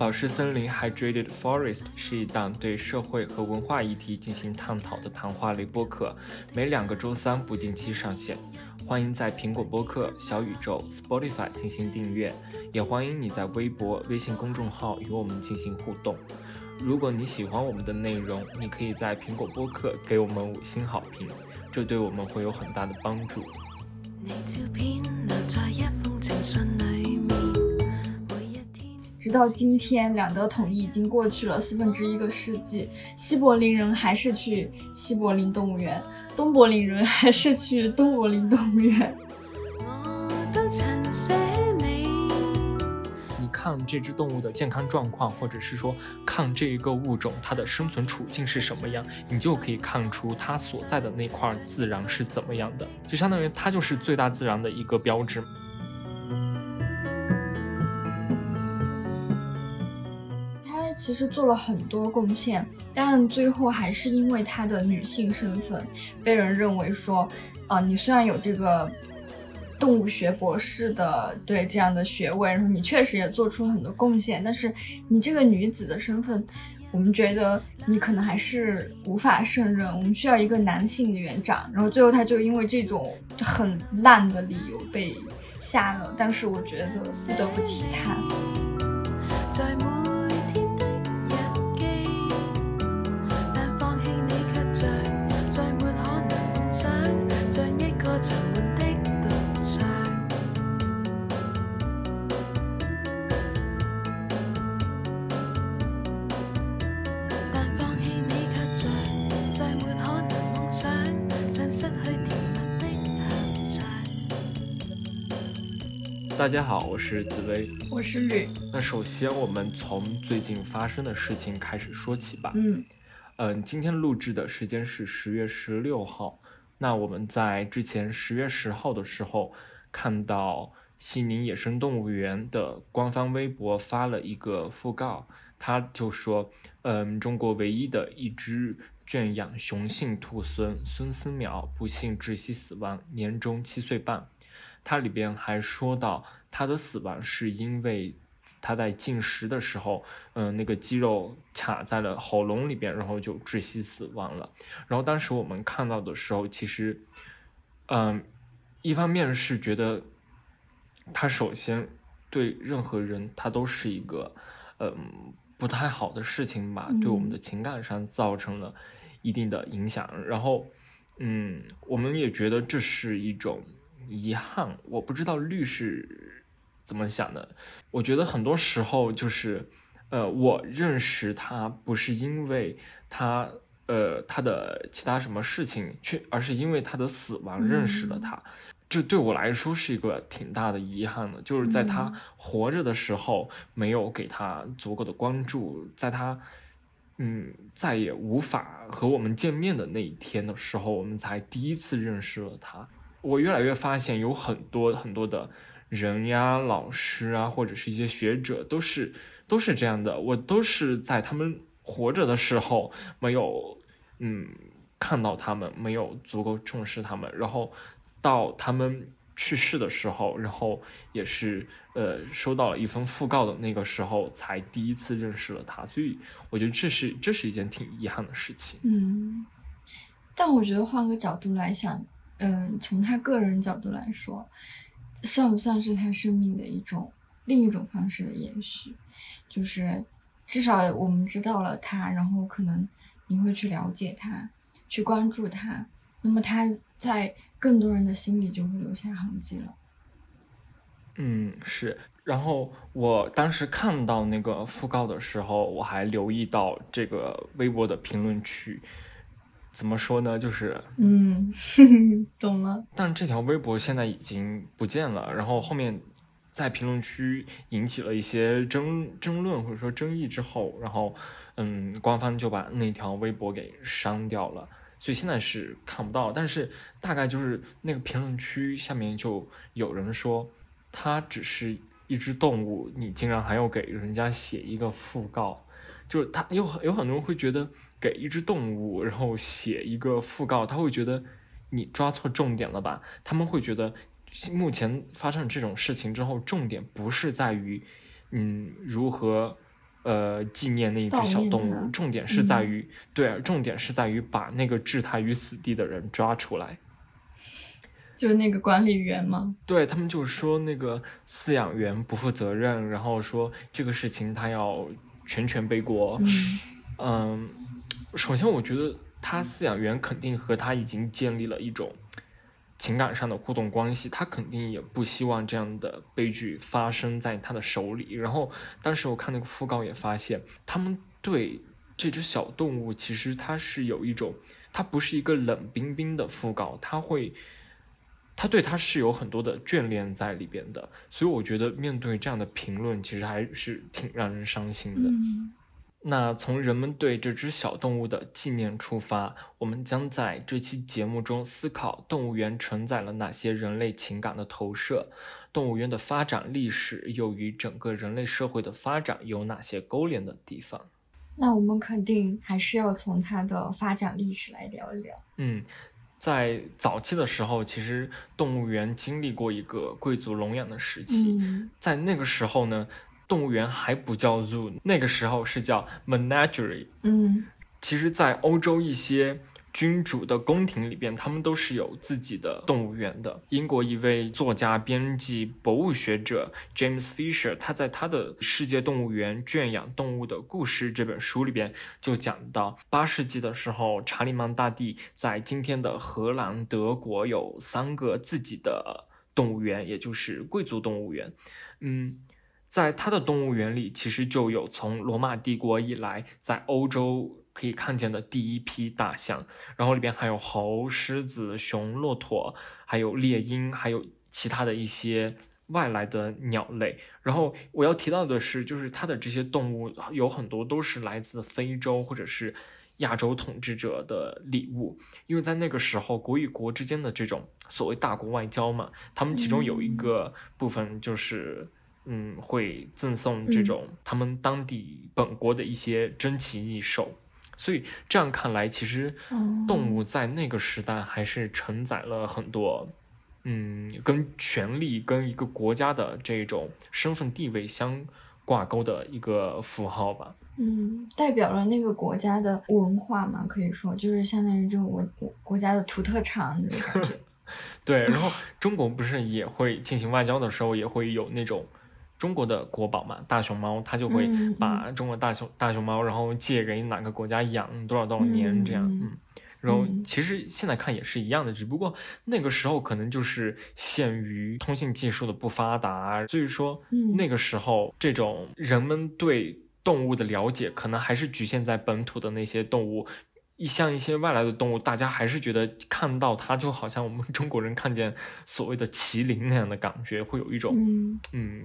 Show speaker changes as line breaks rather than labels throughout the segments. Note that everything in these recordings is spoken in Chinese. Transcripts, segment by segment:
宝石森林 （Hydrated Forest） 是一档对社会和文化议题进行探讨的谈话类播客，每两个周三不定期上线。欢迎在苹果播客、小宇宙、Spotify 进行订阅，也欢迎你在微博、微信公众号与我们进行互动。如果你喜欢我们的内容，你可以在苹果播客给我们五星好评，这对我们会有很大的帮助。
你照片留在一封情信里直到今天，两德统一已经过去了四分之一个世纪，西柏林人还是去西柏林动物园，东柏林人还是去东柏林动物园。
你看这只动物的健康状况，或者是说看这一个物种它的生存处境是什么样，你就可以看出它所在的那块自然是怎么样的，就相当于它就是最大自然的一个标志。
其实做了很多贡献，但最后还是因为她的女性身份，被人认为说，啊，你虽然有这个动物学博士的对这样的学位，然后你确实也做出了很多贡献，但是你这个女子的身份，我们觉得你可能还是无法胜任，我们需要一个男性的园长。然后最后她就因为这种很烂的理由被下了，但是我觉得不得不提她。
大家好，我是紫薇，
我是绿。
那首先我们从最近发生的事情开始说起吧。
嗯
嗯，今天录制的时间是十月十六号。那我们在之前十月十号的时候，看到西宁野生动物园的官方微博发了一个讣告，他就说，嗯，中国唯一的一只圈养雄性兔孙孙思邈不幸窒息死亡，年终七岁半。它里边还说到，它的死亡是因为它在进食的时候，嗯，那个肌肉卡在了喉咙里边，然后就窒息死亡了。然后当时我们看到的时候，其实，嗯，一方面是觉得，他首先对任何人，他都是一个，嗯，不太好的事情吧，对我们的情感上造成了一定的影响。然后，嗯，我们也觉得这是一种。遗憾，我不知道律师怎么想的。我觉得很多时候就是，呃，我认识他不是因为他，呃，他的其他什么事情去，而是因为他的死亡认识了他。这对我来说是一个挺大的遗憾的，就是在他活着的时候没有给他足够的关注，在他，嗯，再也无法和我们见面的那一天的时候，我们才第一次认识了他。我越来越发现，有很多很多的人呀、老师啊，或者是一些学者，都是都是这样的。我都是在他们活着的时候没有，嗯，看到他们，没有足够重视他们。然后到他们去世的时候，然后也是呃收到了一封讣告的那个时候，才第一次认识了他。所以我觉得这是这是一件挺遗憾的事情。
嗯，但我觉得换个角度来想。嗯，从他个人角度来说，算不算是他生命的一种另一种方式的延续？就是至少我们知道了他，然后可能你会去了解他，去关注他，那么他在更多人的心里就会留下痕迹了。
嗯，是。然后我当时看到那个讣告的时候，我还留意到这个微博的评论区。怎么说呢？就是
嗯，懂了。
但这条微博现在已经不见了。然后后面在评论区引起了一些争争论或者说争议之后，然后嗯，官方就把那条微博给删掉了。所以现在是看不到。但是大概就是那个评论区下面就有人说，它只是一只动物，你竟然还要给人家写一个讣告，就是他有有很多人会觉得。给一只动物，然后写一个讣告，他会觉得你抓错重点了吧？他们会觉得目前发生这种事情之后，重点不是在于，嗯，如何呃纪念那一只小动物，重点是在于对，重点是在于把那个置他于死地的人抓出来。
就是那个管理员吗？
对他们就说那个饲养员不负责任，然后说这个事情他要全权背锅。嗯，首先我觉得他饲养员肯定和他已经建立了一种情感上的互动关系，他肯定也不希望这样的悲剧发生在他的手里。然后当时我看那个讣告也发现，他们对这只小动物其实它是有一种，它不是一个冷冰冰的讣告，它会。他对他是有很多的眷恋在里边的，所以我觉得面对这样的评论，其实还是挺让人伤心的。那从人们对这只小动物的纪念出发，我们将在这期节目中思考动物园承载了哪些人类情感的投射，动物园的发展历史又与整个人类社会的发展有哪些勾连的地方？
那我们肯定还是要从它的发展历史来聊一聊。
嗯。在早期的时候，其实动物园经历过一个贵族笼养的时期。在那个时候呢，动物园还不叫 zoo，那个时候是叫 menagerie。
嗯，
其实，在欧洲一些。君主的宫廷里边，他们都是有自己的动物园的。英国一位作家、编辑、博物学者 James Fisher，他在他的《世界动物园圈养动物的故事》这本书里边就讲到，八世纪的时候，查理曼大帝在今天的荷兰、德国有三个自己的动物园，也就是贵族动物园。嗯，在它的动物园里，其实就有从罗马帝国以来在欧洲。可以看见的第一批大象，然后里边还有猴、狮子、熊、骆驼，还有猎鹰，还有其他的一些外来的鸟类。然后我要提到的是，就是它的这些动物有很多都是来自非洲或者是亚洲统治者的礼物，因为在那个时候国与国之间的这种所谓大国外交嘛，他们其中有一个部分就是，嗯，会赠送这种他们当地本国的一些珍奇异兽。所以这样看来，其实动物在那个时代还是承载了很多，嗯，跟权力、跟一个国家的这种身份地位相挂钩的一个符号吧。
嗯，代表了那个国家的文化嘛，可以说就是相当于这种国国家的土特产那种感觉。
对，然后中国不是也会进行外交的时候，也会有那种。中国的国宝嘛，大熊猫，它就会把中国大熊大熊猫，然后借给哪个国家养多少多少年这样，嗯，然后其实现在看也是一样的，只不过那个时候可能就是限于通信技术的不发达，所以说那个时候这种人们对动物的了解可能还是局限在本土的那些动物，一像一些外来的动物，大家还是觉得看到它就好像我们中国人看见所谓的麒麟那样的感觉，会有一种嗯。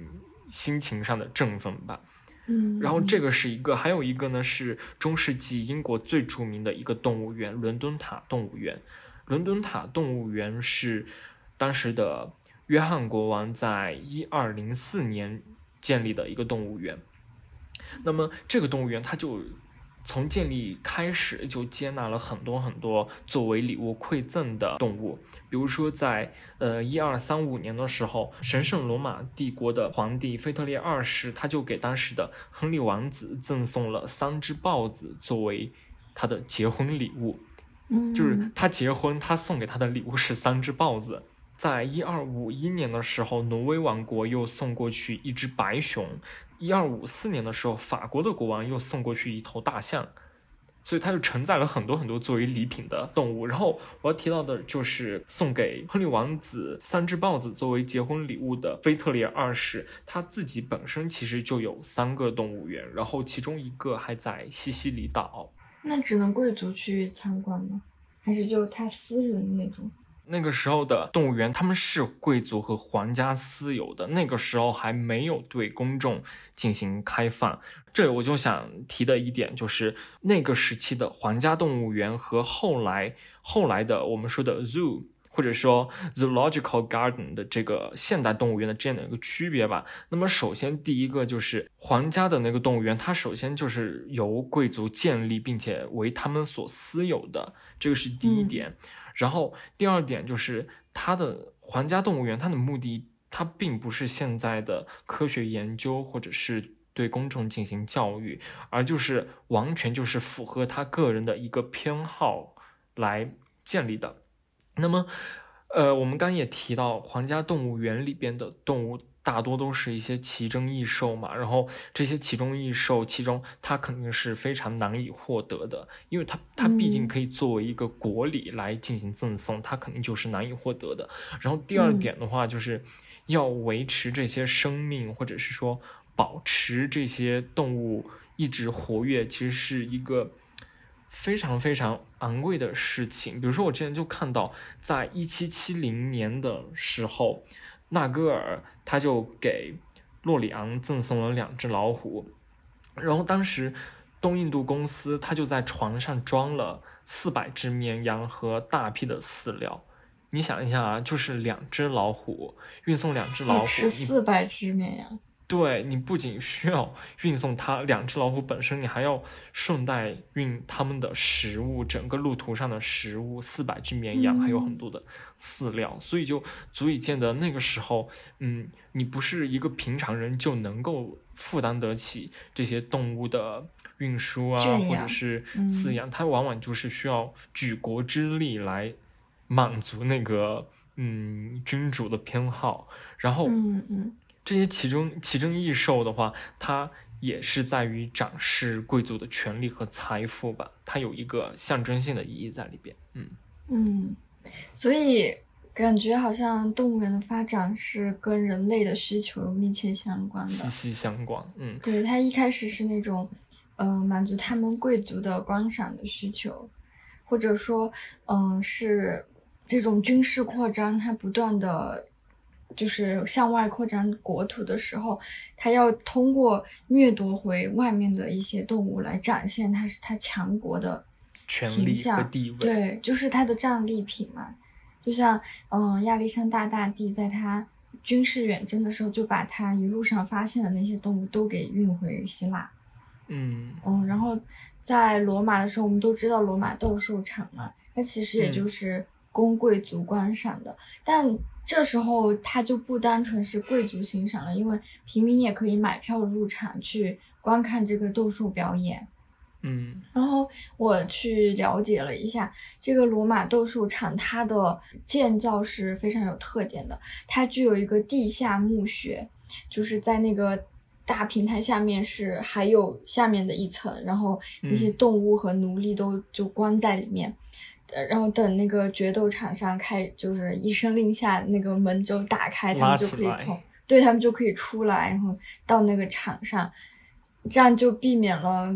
心情上的振奋吧，
嗯，
然后这个是一个，还有一个呢是中世纪英国最著名的一个动物园——伦敦塔动物园。伦敦塔动物园是当时的约翰国王在一二零四年建立的一个动物园。那么这个动物园它就。从建立开始就接纳了很多很多作为礼物馈赠的动物，比如说在呃一二三五年的时候，神圣罗马帝国的皇帝腓特烈二世他就给当时的亨利王子赠送了三只豹子作为他的结婚礼物，就是他结婚他送给他的礼物是三只豹子。在一二五一年的时候，挪威王国又送过去一只白熊。一二五四年的时候，法国的国王又送过去一头大象，所以它就承载了很多很多作为礼品的动物。然后我要提到的就是送给亨利王子三只豹子作为结婚礼物的菲特烈二世，他自己本身其实就有三个动物园，然后其中一个还在西西里岛。
那只能贵族去参观吗？还是就他私人那种？
那个时候的动物园，他们是贵族和皇家私有的。那个时候还没有对公众进行开放。这里我就想提的一点就是，那个时期的皇家动物园和后来后来的我们说的 zoo 或者说 zoological garden 的这个现代动物园的这样的一个区别吧。那么，首先第一个就是皇家的那个动物园，它首先就是由贵族建立并且为他们所私有的，这个是第一点。然后第二点就是它的皇家动物园，它的目的它并不是现在的科学研究或者是对公众进行教育，而就是完全就是符合他个人的一个偏好来建立的。那么，呃，我们刚刚也提到，皇家动物园里边的动物。大多都是一些奇珍异兽嘛，然后这些奇珍异兽，其中它肯定是非常难以获得的，因为它它毕竟可以作为一个国礼来进行赠送，它肯定就是难以获得的。然后第二点的话，就是要维持这些生命，或者是说保持这些动物一直活跃，其实是一个非常非常昂贵的事情。比如说，我之前就看到，在一七七零年的时候。纳戈尔他就给洛里昂赠送了两只老虎，然后当时东印度公司他就在船上装了四百只绵羊和大批的饲料。你想一下啊，就是两只老虎运送两只老虎，
四百只绵羊。
对你不仅需要运送它两只老虎本身，你还要顺带运它们的食物，整个路途上的食物，四百只绵羊，还有很多的饲料，所以就足以见得那个时候，嗯，你不是一个平常人就能够负担得起这些动物的运输啊，或者是饲养，它往往就是需要举国之力来满足那个嗯君主的偏好，然后
嗯嗯。
这些奇珍奇珍异兽的话，它也是在于展示贵族的权利和财富吧，它有一个象征性的意义在里边。嗯
嗯，所以感觉好像动物园的发展是跟人类的需求密切相关的，
息息相关。嗯，
对，它一开始是那种，嗯，满足他们贵族的观赏的需求，或者说，嗯，是这种军事扩张，它不断的。就是向外扩张国土的时候，他要通过掠夺回外面的一些动物来展现他是他强国的形象，对，就是他的战利品嘛。就像嗯，亚历山大大帝在他军事远征的时候，就把他一路上发现的那些动物都给运回希腊。
嗯
嗯，然后在罗马的时候，我们都知道罗马斗兽场嘛，那其实也就是供贵族观赏的，但。这时候他就不单纯是贵族欣赏了，因为平民也可以买票入场去观看这个斗兽表演。
嗯，
然后我去了解了一下这个罗马斗兽场，它的建造是非常有特点的。它具有一个地下墓穴，就是在那个大平台下面是还有下面的一层，然后那些动物和奴隶都就关在里面。然后等那个决斗场上开，就是一声令下，那个门就打开，他们就可以从，对他们就可以出来，然后到那个场上，这样就避免了，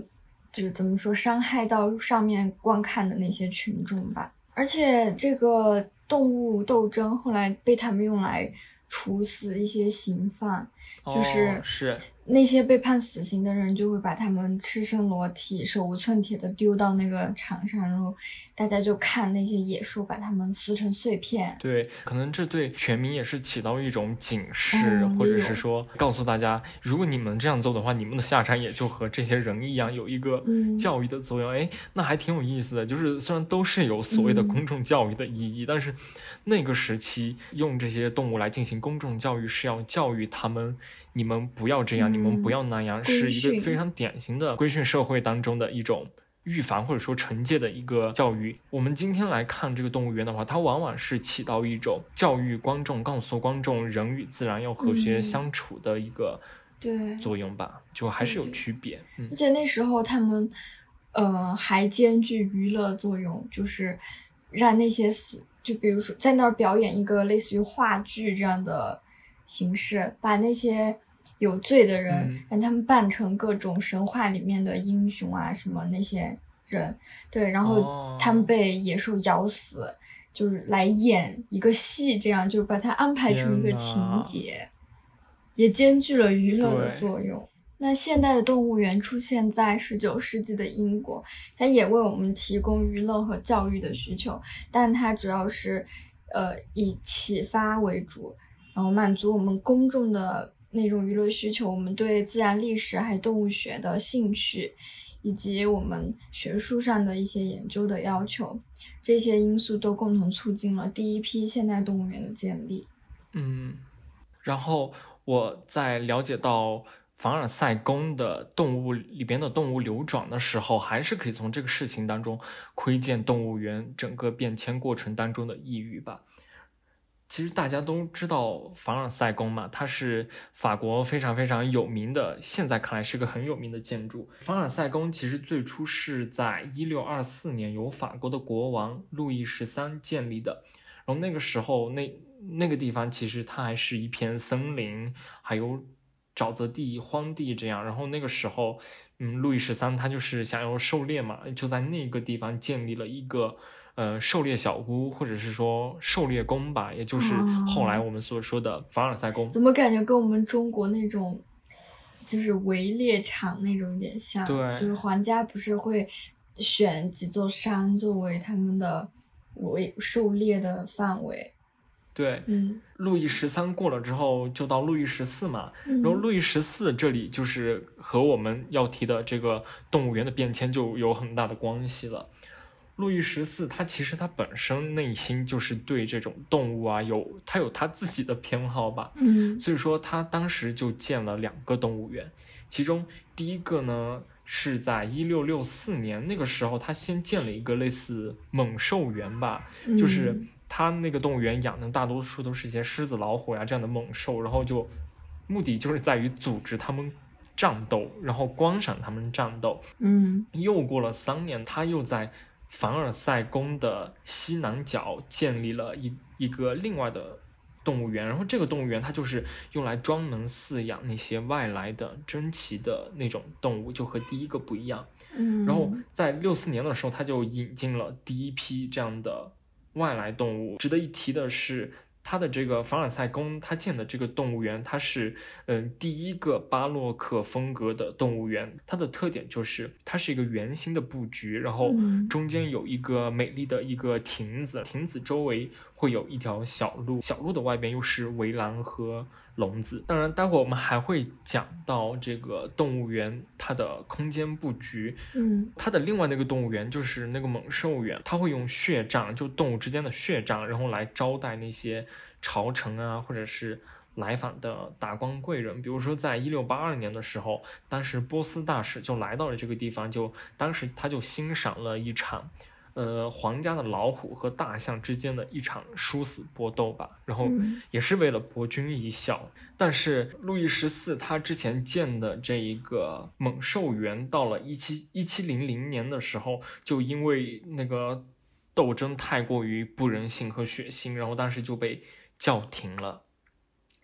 就是怎么说，伤害到上面观看的那些群众吧。而且这个动物斗争后来被他们用来处死一些刑犯，就是
是。
那些被判死刑的人就会把他们赤身裸体、手无寸铁的丢到那个场上，然后大家就看那些野兽把他们撕成碎片。
对，可能这对全民也是起到一种警示，或者是说告诉大家，如果你们这样做的话，你们的下场也就和这些人一样，有一个教育的作用。哎，那还挺有意思的。就是虽然都是有所谓的公众教育的意义，但是那个时期用这些动物来进行公众教育，是要教育他们。你们不要这样，你们不要那样，是一个非常典型的规训社会当中的一种预防或者说惩戒的一个教育。我们今天来看这个动物园的话，它往往是起到一种教育观众、告诉观众人与自然要和谐相处的一个
对。
作用吧，就还是有区别。
而且那时候他们，呃，还兼具娱乐作用，就是让那些死，就比如说在那儿表演一个类似于话剧这样的形式，把那些。有罪的人，让他们扮成各种神话里面的英雄啊，什么那些人，对，然后他们被野兽咬死，就是来演一个戏，这样就把它安排成一个情节，也兼具了娱乐的作用。那现代的动物园出现在十九世纪的英国，它也为我们提供娱乐和教育的需求，但它主要是，呃，以启发为主，然后满足我们公众的。那种娱乐需求，我们对自然历史还有动物学的兴趣，以及我们学术上的一些研究的要求，这些因素都共同促进了第一批现代动物园的建立。
嗯，然后我在了解到凡尔赛宫的动物里边的动物流转的时候，还是可以从这个事情当中窥见动物园整个变迁过程当中的意蕴吧。其实大家都知道凡尔赛宫嘛，它是法国非常非常有名的，现在看来是个很有名的建筑。凡尔赛宫其实最初是在一六二四年由法国的国王路易十三建立的，然后那个时候那那个地方其实它还是一片森林，还有沼泽地、荒地这样。然后那个时候，嗯，路易十三他就是想要狩猎嘛，就在那个地方建立了一个。呃，狩猎小屋，或者是说狩猎宫吧，也就是后来我们所说的凡尔赛宫。
怎么感觉跟我们中国那种，就是围猎场那种有点像？
对，
就是皇家不是会选几座山作为他们的围狩猎的范围？
对，
嗯，
路易十三过了之后，就到路易十四嘛。然后路易十四这里就是和我们要提的这个动物园的变迁就有很大的关系了。路易十四，他其实他本身内心就是对这种动物啊，有他有他自己的偏好吧。
嗯，
所以说他当时就建了两个动物园，其中第一个呢是在一六六四年，那个时候他先建了一个类似猛兽园吧，就是他那个动物园养的大多数都是一些狮子、老虎呀这样的猛兽，然后就目的就是在于组织他们战斗，然后观赏他们战斗。
嗯，
又过了三年，他又在。凡尔赛宫的西南角建立了一一个另外的动物园，然后这个动物园它就是用来专门饲养那些外来的珍奇的那种动物，就和第一个不一样。
嗯，
然后在六四年的时候，他就引进了第一批这样的外来动物。值得一提的是。它的这个凡尔赛宫，它建的这个动物园，它是嗯第一个巴洛克风格的动物园。它的特点就是它是一个圆形的布局，然后中间有一个美丽的一个亭子，亭子周围会有一条小路，小路的外边又是围栏和。笼子，当然，待会儿我们还会讲到这个动物园它的空间布局。
嗯，
它的另外那个动物园就是那个猛兽园，它会用血仗，就动物之间的血仗，然后来招待那些朝臣啊，或者是来访的达官贵人。比如说，在一六八二年的时候，当时波斯大使就来到了这个地方，就当时他就欣赏了一场。呃，皇家的老虎和大象之间的一场殊死搏斗吧，然后也是为了博君一笑。但是路易十四他之前建的这一个猛兽园，到了一七一七零零年的时候，就因为那个斗争太过于不人性和血腥，然后当时就被叫停了。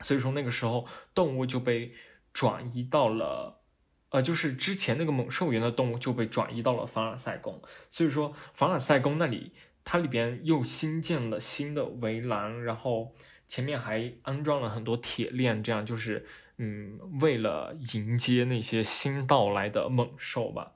所以说那个时候动物就被转移到了。呃，就是之前那个猛兽园的动物就被转移到了凡尔赛宫，所以说凡尔赛宫那里它里边又新建了新的围栏，然后前面还安装了很多铁链，这样就是嗯，为了迎接那些新到来的猛兽吧。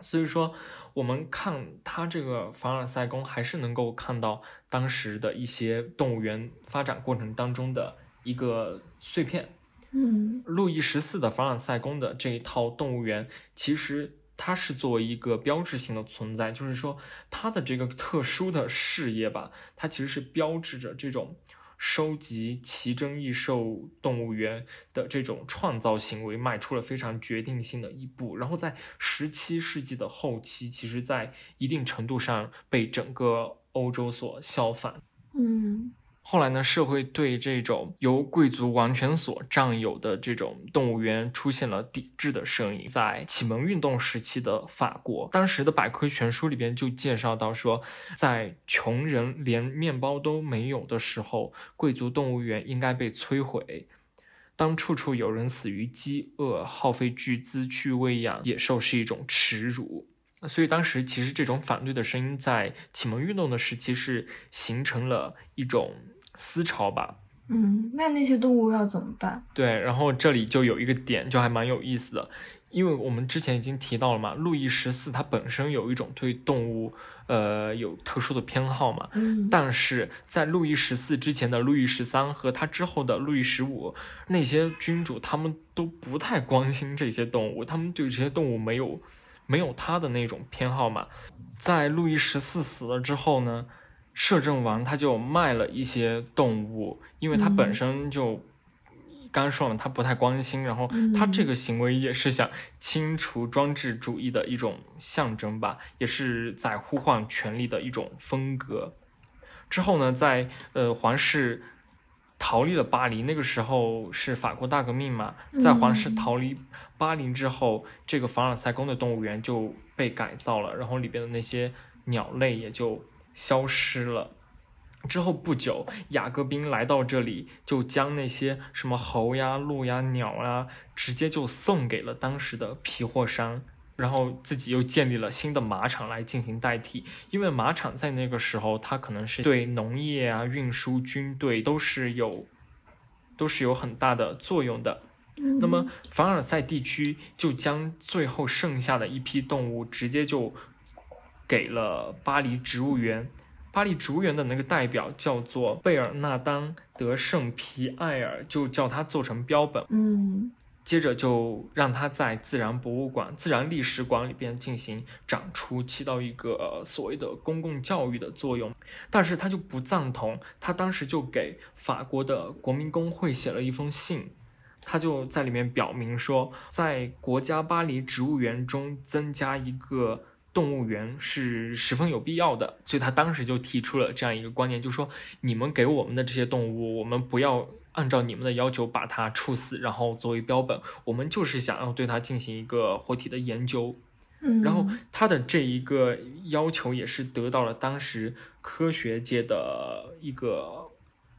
所以说我们看它这个凡尔赛宫，还是能够看到当时的一些动物园发展过程当中的一个碎片。
嗯，
路易十四的凡尔赛宫的这一套动物园，其实它是作为一个标志性的存在，就是说它的这个特殊的事业吧，它其实是标志着这种收集奇珍异兽动物园的这种创造行为迈出了非常决定性的一步。然后在十七世纪的后期，其实在一定程度上被整个欧洲所效仿。
嗯。
后来呢，社会对这种由贵族王权所占有的这种动物园出现了抵制的声音。在启蒙运动时期的法国，当时的百科全书里边就介绍到说，在穷人连面包都没有的时候，贵族动物园应该被摧毁。当处处有人死于饥饿，耗费巨资去喂养野兽是一种耻辱。所以当时其实这种反对的声音在启蒙运动的时期是形成了一种。思潮吧，
嗯，那那些动物要怎么办？
对，然后这里就有一个点，就还蛮有意思的，因为我们之前已经提到了嘛，路易十四他本身有一种对动物，呃，有特殊的偏好嘛，
嗯，
但是在路易十四之前的路易十三和他之后的路易十五那些君主，他们都不太关心这些动物，他们对这些动物没有没有他的那种偏好嘛，在路易十四死了之后呢？摄政王他就卖了一些动物，因为他本身就刚刚说了，他不太关心，然后他这个行为也是想清除专制主义的一种象征吧，也是在呼唤权力的一种风格。之后呢，在呃皇室逃离了巴黎，那个时候是法国大革命嘛，在皇室逃离巴黎之后，这个凡尔赛宫的动物园就被改造了，然后里边的那些鸟类也就消失了。之后不久，雅各宾来到这里，就将那些什么猴呀、鹿呀、鸟啊，直接就送给了当时的皮货商，然后自己又建立了新的马场来进行代替。因为马场在那个时候，它可能是对农业啊、运输、军队都是有，都是有很大的作用的。那么凡尔赛地区就将最后剩下的一批动物直接就给了巴黎植物园。巴黎植物园的那个代表叫做贝尔纳丹·德圣皮埃尔，就叫他做成标本。
嗯，
接着就让他在自然博物馆、自然历史馆里边进行展出，起到一个所谓的公共教育的作用。但是他就不赞同，他当时就给法国的国民工会写了一封信，他就在里面表明说，在国家巴黎植物园中增加一个。动物园是十分有必要的，所以他当时就提出了这样一个观念，就是说你们给我们的这些动物，我们不要按照你们的要求把它处死，然后作为标本，我们就是想要对它进行一个活体的研究。
嗯，
然后他的这一个要求也是得到了当时科学界的一个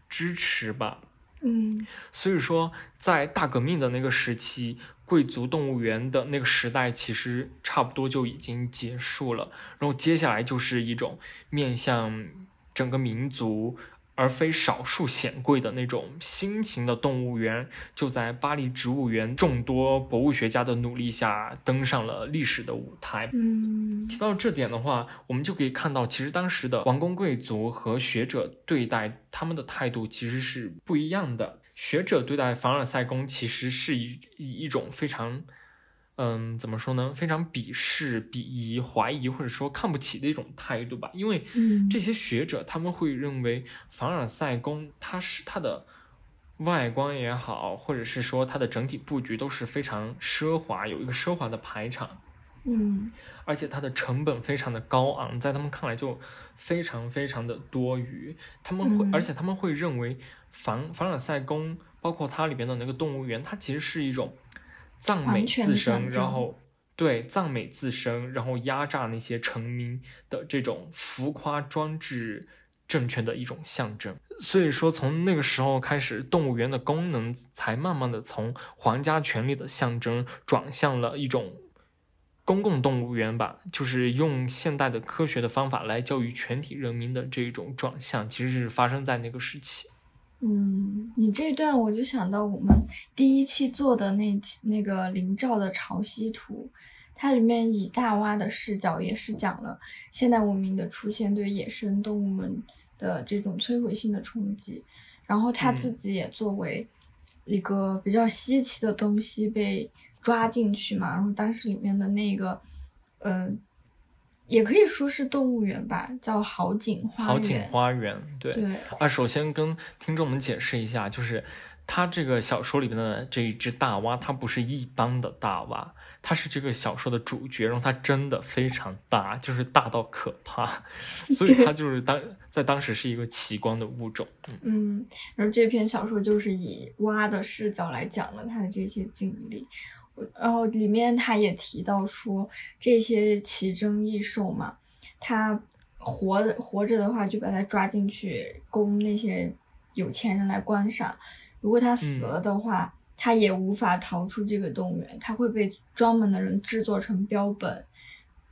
支持吧。
嗯，
所以说在大革命的那个时期。贵族动物园的那个时代其实差不多就已经结束了，然后接下来就是一种面向整个民族而非少数显贵的那种新型的动物园，就在巴黎植物园众多博物学家的努力下登上了历史的舞台。
嗯，
提到这点的话，我们就可以看到，其实当时的王公贵族和学者对待他们的态度其实是不一样的。学者对待凡尔赛宫其实是以以一种非常，嗯，怎么说呢？非常鄙视、鄙夷、怀疑或者说看不起的一种态度吧。因为这些学者他们会认为凡尔赛宫它是它的外观也好，或者是说它的整体布局都是非常奢华，有一个奢华的排场，
嗯，
而且它的成本非常的高昂，在他们看来就非常非常的多余。他们会，而且他们会认为。凡凡尔赛宫，包括它里边的那个动物园，它其实是一种赞美自身，然后对赞美自身，然后压榨那些臣民的这种浮夸专制政权的一种象征。所以说，从那个时候开始，动物园的功能才慢慢的从皇家权力的象征转向了一种公共动物园吧，就是用现代的科学的方法来教育全体人民的这种转向，其实是发生在那个时期。
嗯，你这段我就想到我们第一期做的那那个林兆的潮汐图，它里面以大蛙的视角也是讲了现代文明的出现对野生动物们的这种摧毁性的冲击，然后他自己也作为一个比较稀奇的东西被抓进去嘛，然后当时里面的那个，嗯。也可以说是动物园吧，叫好景花
园。好景花园，
对
对啊。首先跟听众们解释一下，就是它这个小说里边的这一只大蛙，它不是一般的大蛙，它是这个小说的主角，然后它真的非常大，就是大到可怕，所以它就是当在当时是一个奇观的物种。
嗯，然后这篇小说就是以蛙的视角来讲了它的这些经历。然后里面他也提到说，这些奇珍异兽嘛，他活的活着的话，就把它抓进去供那些有钱人来观赏；如果他死了的话，他也无法逃出这个动物园，他会被专门的人制作成标本，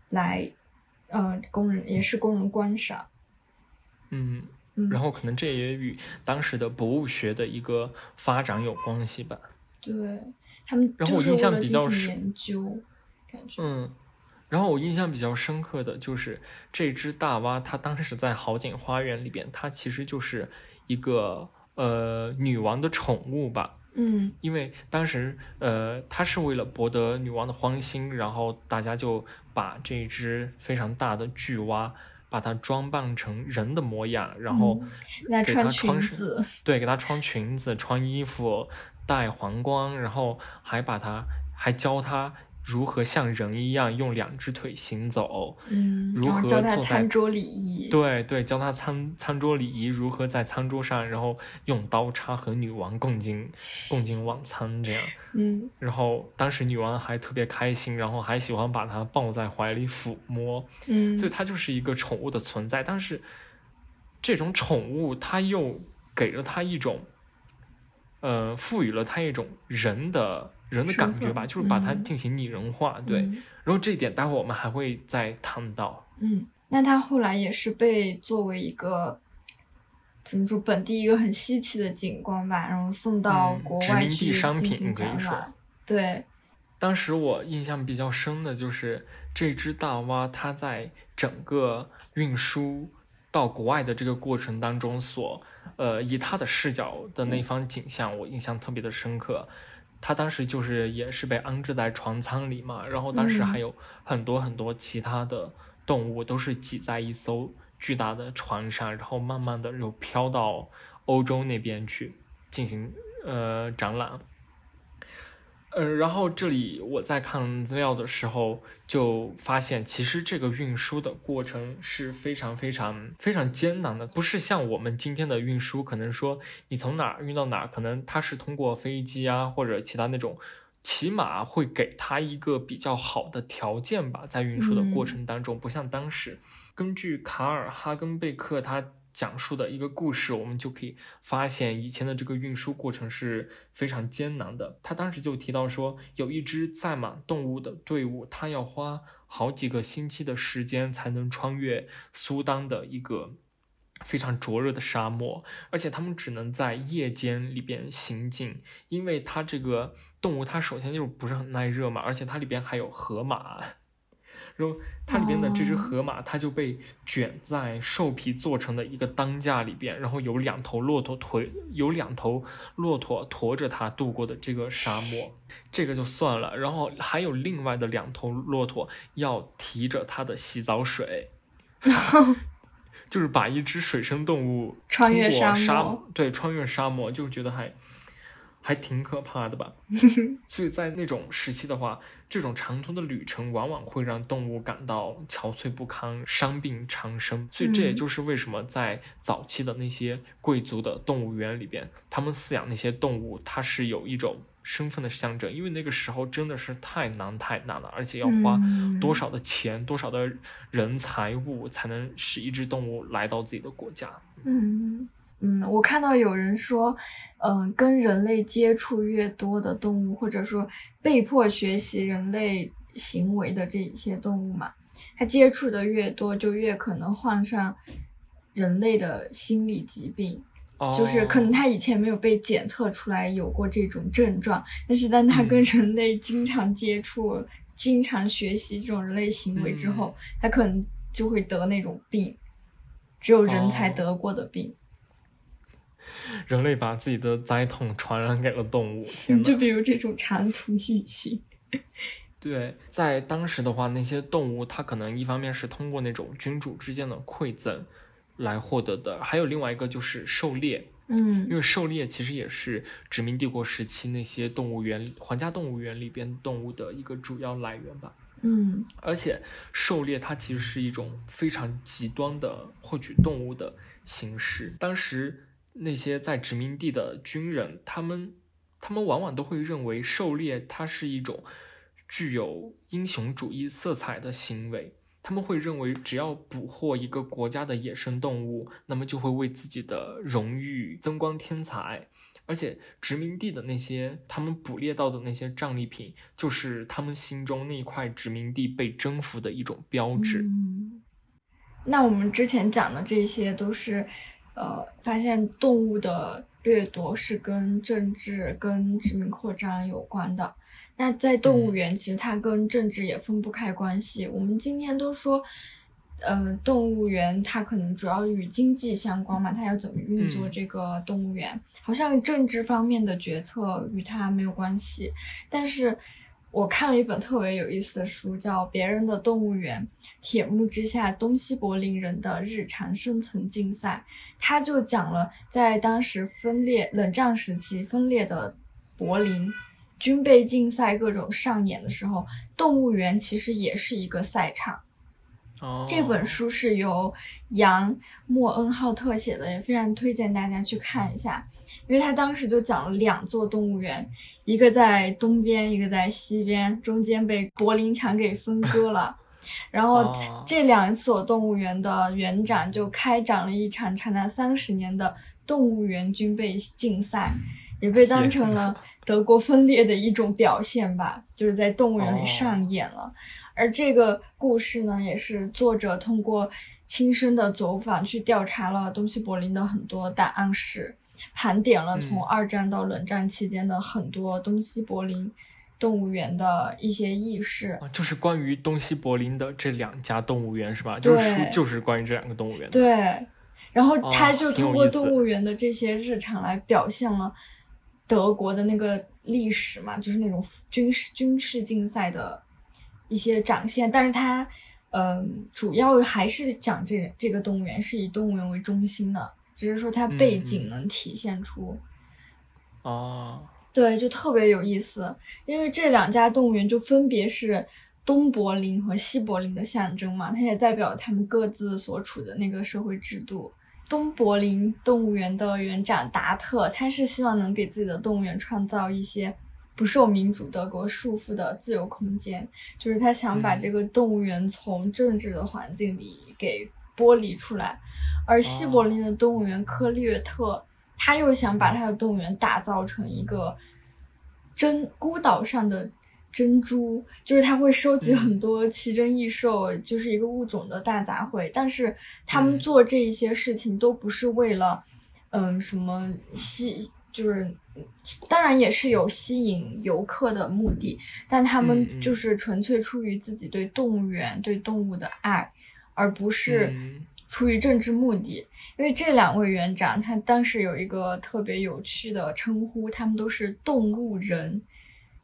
来，呃，供人也是供人观赏。
嗯，然后可能这也与当时的博物学的一个发展有关系吧。
对。他们
然后我印象比较深，
研究感觉
嗯，然后我印象比较深刻的就是这只大蛙，它当时在好景花园里边，它其实就是一个呃女王的宠物吧，
嗯，
因为当时呃它是为了博得女王的欢心，然后大家就把这只非常大的巨蛙。把它装扮成人的模样，然后给它穿
裙子，
对，给它穿裙子、穿衣服，戴皇冠，然后还把它还教他。如何像人一样用两只腿行走？
嗯，
如何
教他
坐在
餐桌礼仪？
对对，教他餐餐桌礼仪，如何在餐桌上，然后用刀叉和女王共进共进晚餐这样。
嗯
然后当时女王还特别开心，然后还喜欢把他抱在怀里抚摸，
嗯，
所以它就是一个宠物的存在。但是这种宠物，它又给了他一种，呃，赋予了它一种人的人的感觉吧，就是把它
嗯
进行拟人化。对，
嗯
然后这一点待会儿我们还会再谈到。
嗯，那它后来也是被作为一个怎么说本地一个很稀奇的景观吧，然后送到
嗯殖民地
国外去
商品可以说。
对，
当时我印象比较深的就是这只大蛙，它在整个运输到国外的这个过程当中所，呃，以他的视角的那方景象，我印象特别的深刻。他当时就是也是被安置在船舱里嘛，然后当时
嗯
还有很多很多其他的动物都是挤在一艘巨大的船上，然后慢慢的又飘到欧洲那边去进行呃展览。呃，然后这里我在看资料的时候就发现，其实这个运输的过程是非常非常非常艰难的，不是像我们今天的运输，可能说你从哪儿运到哪儿，可能它是通过飞机啊或者其他那种，起码会给它一个比较好的条件吧，在运输的过程当中，不像当时，根据卡尔哈根贝克他。讲述的一个故事，我们就可以发现以前的这个运输过程是非常艰难的。他当时就提到说，有一支载满动物的队伍，他要花好几个星期的时间才能穿越苏丹的一个非常灼热的沙漠，而且他们只能在夜间里边行进，因为它这个动物它首先就是不是很耐热嘛，而且它里边还有河马。然后它里边的这只
哦
河马，它就被卷在兽皮做成的一个担架里边，然后有两头骆驼驮，有两头骆驼驮着它渡过的这个沙漠，这个就算了。然后还有另外的两头骆驼要提着它的洗澡水，就是把一只水生动物
穿越沙
沙
漠
对，穿越沙漠，就觉得还还挺可怕的吧。所以在那种时期的话，这种长途的旅程往往会让动物感到憔悴不堪、伤病缠身。所以这也
嗯
就是为什么在早期的那些贵族的动物园里边，他们饲养那些动物，它是有一种身份的象征，因为那个时候真的是太难太难了，而且要花
嗯
多少的钱、多少的人财物才能使一只动物来到自己的国家。
嗯嗯，我看到有人说，嗯、跟人类接触越多的动物，或者说被迫学习人类行为的这一些动物嘛，它接触的越多，就越可能患上人类的心理疾病。就是 可能
哦
他以前没有被检测出来有过这种症状，但是当他跟
嗯
人类经常接触、经常学习这种人类行为之后，
嗯
他可能就会得那种病，只有人才
哦
得过的病。
人类把自己的灾痛传染给了动物！
就比如这种长途旅行，
对，在当时的话，那些动物它可能一方面是通过那种君主之间的馈赠来获得的，还有另外一个就是狩猎，
嗯
因为狩猎其实也是殖民帝国时期那些动物园、皇家动物园里边动物的一个主要来源吧。
嗯
而且狩猎它其实是一种非常极端的获取动物的形式。当时那些在殖民地的军人，他们他们往往都会认为狩猎它是一种具有英雄主义色彩的行为。他们会认为，只要捕获一个国家的野生动物，那么就会为自己的荣誉增光添彩。而且殖民地的那些他们捕猎到的那些战利品，就是他们心中那一块殖民地被征服的一种标志。
那我们之前讲的这些都是，呃，发现动物的掠夺是跟政治、跟殖民扩张有关的。那在动物园，其实它跟政治也分不开关系。我们今天都说，呃，动物园它可能主要与经济相关嘛，它要怎么运作
嗯
这个动物园，好像政治方面的决策与它没有关系。但是我看了一本特别有意思的书，叫《别人的动物园：铁幕之下东西柏林人的日常生存竞赛》，它就讲了在当时分裂冷战时期分裂的柏林军备竞赛各种上演的时候，动物园其实也是一个赛场。
哦，
这本书是由杨莫恩浩特写的，也非常推荐大家去看一下，因为他当时就讲了两座动物园，一个在东边，一个在西边，中间被柏林墙给分割了。然后
哦
这两所动物园的园长就开展了一场长达三十年的动物园军备竞赛，也被当成了德国分裂的一种表现吧，就是在动物园里
哦
上演了。而这个故事呢，也是作者通过亲身的走访去调查了东西柏林的很多档案室，盘点了从
嗯
二战到冷战期间的很多东西柏林动物园的一些轶事。
啊就是关于东西柏林的这两家动物园是吧？就是就是关于这两个动物园的。
对，然后
哦
他就通过动物园的这些日常来表现了德国的那个历史嘛，就是那种军事军事竞赛的一些展现。但是他，嗯、主要还是讲这这个动物园是以动物园为中心的，只是说它背景能体现出。
哦，
对，就特别有意思，因为这两家动物园就分别是东柏林和西柏林的象征嘛，它也代表他们各自所处的那个社会制度。东柏林动物园的园长达特，他是希望能给自己的动物园创造一些不受民主德国束缚的自由空间，就是他想把
嗯
这个动物园从政治的环境里给剥离出来。而西柏林的动物园科略特，他又想把他的动物园打造成一个珍孤岛上的珍珠，就是他会收集
嗯
很多奇珍异兽，就是一个物种的大杂烩。但是他们
嗯
做这一些事情都不是为了，嗯，什么吸，就是当然也是有吸引游客的目的，但他
嗯
们
嗯
就是纯粹出于自己对动物园、对动物的爱，而不是。
嗯
出于政治目的，因为这两位园长，他当时有一个特别有趣的称呼，他们都是动物人。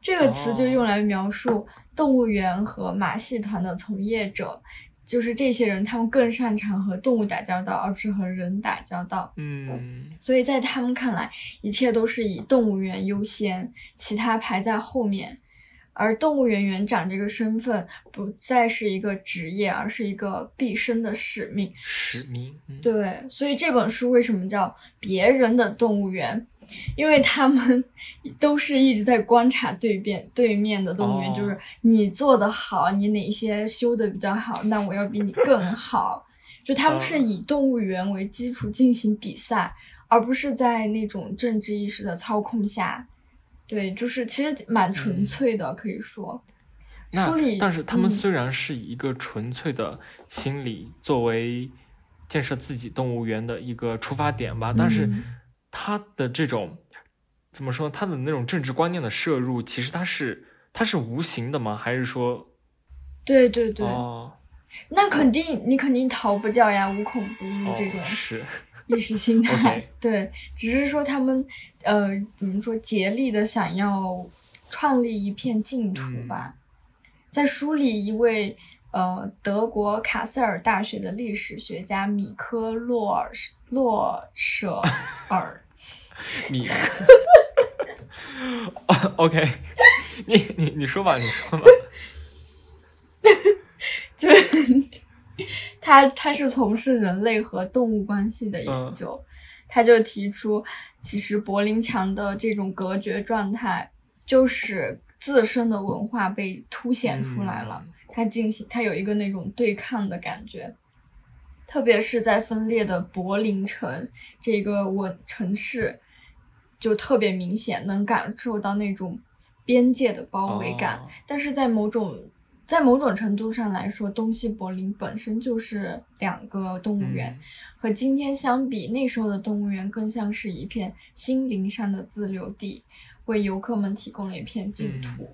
这个词就用来描述动物园和马戏团的从业者，就是这些人，他们更擅长和动物打交道，而不是和人打交道。
嗯
所以在他们看来，一切都是以动物园优先，其他排在后面。而动物园园长这个身份不再是一个职业，而是一个毕生的使命。
使命。嗯
对，所以这本书为什么叫别人的动物园？因为他们 都是一直在观察对面对面的动物园，
哦
就是你做的好，你哪些修的比较好，那我要比你更好。就他们是
嗯
以动物园为基础进行比赛，而不是在那种政治意识的操控下。对，就是其实蛮纯
嗯
粹的，可以说。
那，但是他们
嗯
虽然是以一个纯粹的心理作为建设自己动物园的一个出发点吧，但是
嗯
他的这种怎么说，他的那种政治观念的摄入，其实他是他是无形的吗？还是说
对对对，
哦
那肯定你肯定逃不掉呀，无孔不入
哦
这种。
是
意识形态对，只是说他们呃怎么说竭力的想要创立一片净土
嗯
吧。在书里，一位呃德国卡塞尔大学的历史学家米科洛尔洛舍尔，
米。OK，你你你说吧，你说吧。
就是他他是从事人类和动物关系的研究，他就提出，其实柏林墙的这种隔绝状态，就是自身的文化被凸显出来了。
嗯
它进行，他有一个那种对抗的感觉，特别是在分裂的柏林城这个我城市，就特别明显，能感受到那种边界的包围感。
哦
但是在某种在某种程度上来说，东西柏林本身就是两个动物园，
嗯
和今天相比，那时候的动物园更像是一片心灵上的自留地，为游客们提供了一片净土。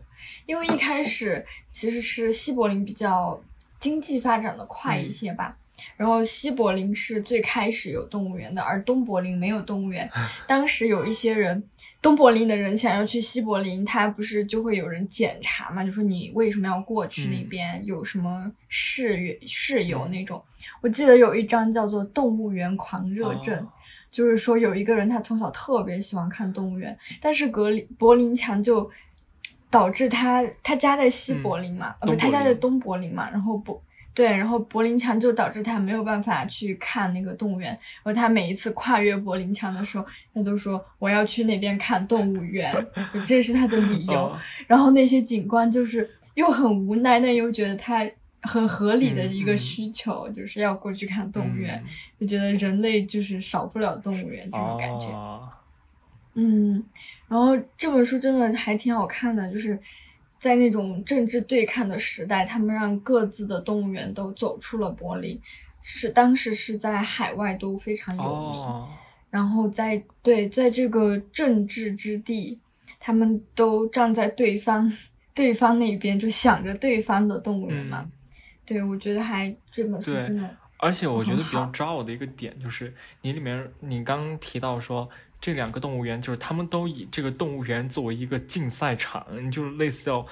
因为一开始其实是西柏林比较经济发展的快一些吧，然后西柏林是最开始有动物园的，而东柏林没有动物园。当时有一些人，东柏林的人想要去西柏林，他不是就会有人检查嘛，就说你为什么要过去那边，有什么事事由那种。我记得有一张叫做“动物园狂热症”，
哦
就是说有一个人他从小特别喜欢看动物园，但是格林柏林墙就导致他他家在西柏林嘛，呃不，他家在东柏林嘛，然后不。对，然后柏林墙就导致他没有办法去看那个动物园。然后他每一次跨越柏林墙的时候，他都说我要去那边看动物园，这是他的理 由。然后那些警官就是又很无奈，但又觉得他很合理的一个需求，就是要过去看动物园，就觉得人类就是少不了动物园这种感觉。嗯，然后这本书真的还挺好看的，就是。在那种政治对抗的时代，他们让各自的动物园都走出了柏林，是当时是在海外都非常有名。然后在对在这个政治之地，他们都站在对方对方那边，就想着对方的动物园嘛。对，我觉得还这本书真的。
而且我觉得比较抓我的一个点就是，你里面你刚提到说。这两个动物园就是他们都以这个动物园作为一个竞赛场，就是类似要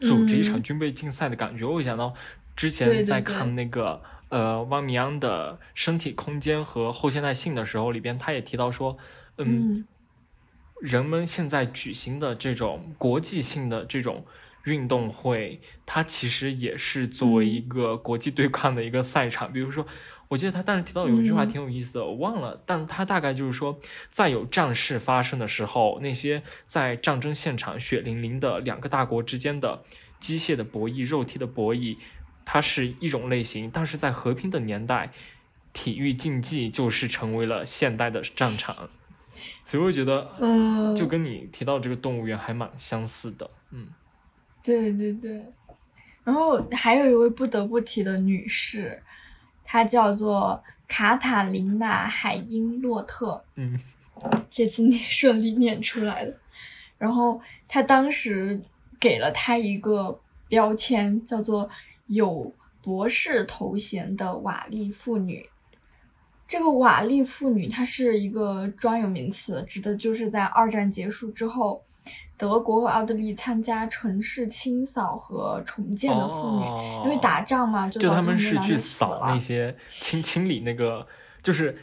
组织一场军备竞赛的感觉。我想到之前在看那个呃汪明安的身体空间和后现代性的时候，里边他也提到说，嗯，人们现在举行的这种国际性的这种运动会，它其实也是作为一个国际对抗的一个赛场，比如说。我记得他当时提到有一句话挺有意思的，我忘了，但他大概就是说，在有战事发生的时候，那些在战争现场血淋淋的两个大国之间的机械的博弈、肉体的博弈，它是一种类型；但是在和平的年代，体育竞技就是成为了现代的战场。所以我觉得，嗯，就跟你提到这个动物园还蛮相似的，嗯，
对对对。然后还有一位不得不提的女士。她叫做卡塔琳娜·海因洛特，
嗯，
这次你顺利念出来了。然后她当时给了她一个标签，叫做有博士头衔的瓦砾妇女。这个瓦砾妇女，它是一个专有名词，指的就是在二战结束之后。德国和奥地利参加城市清扫和重建的妇女，因为打仗嘛，
就
他
们是去扫那些清清理那个，就是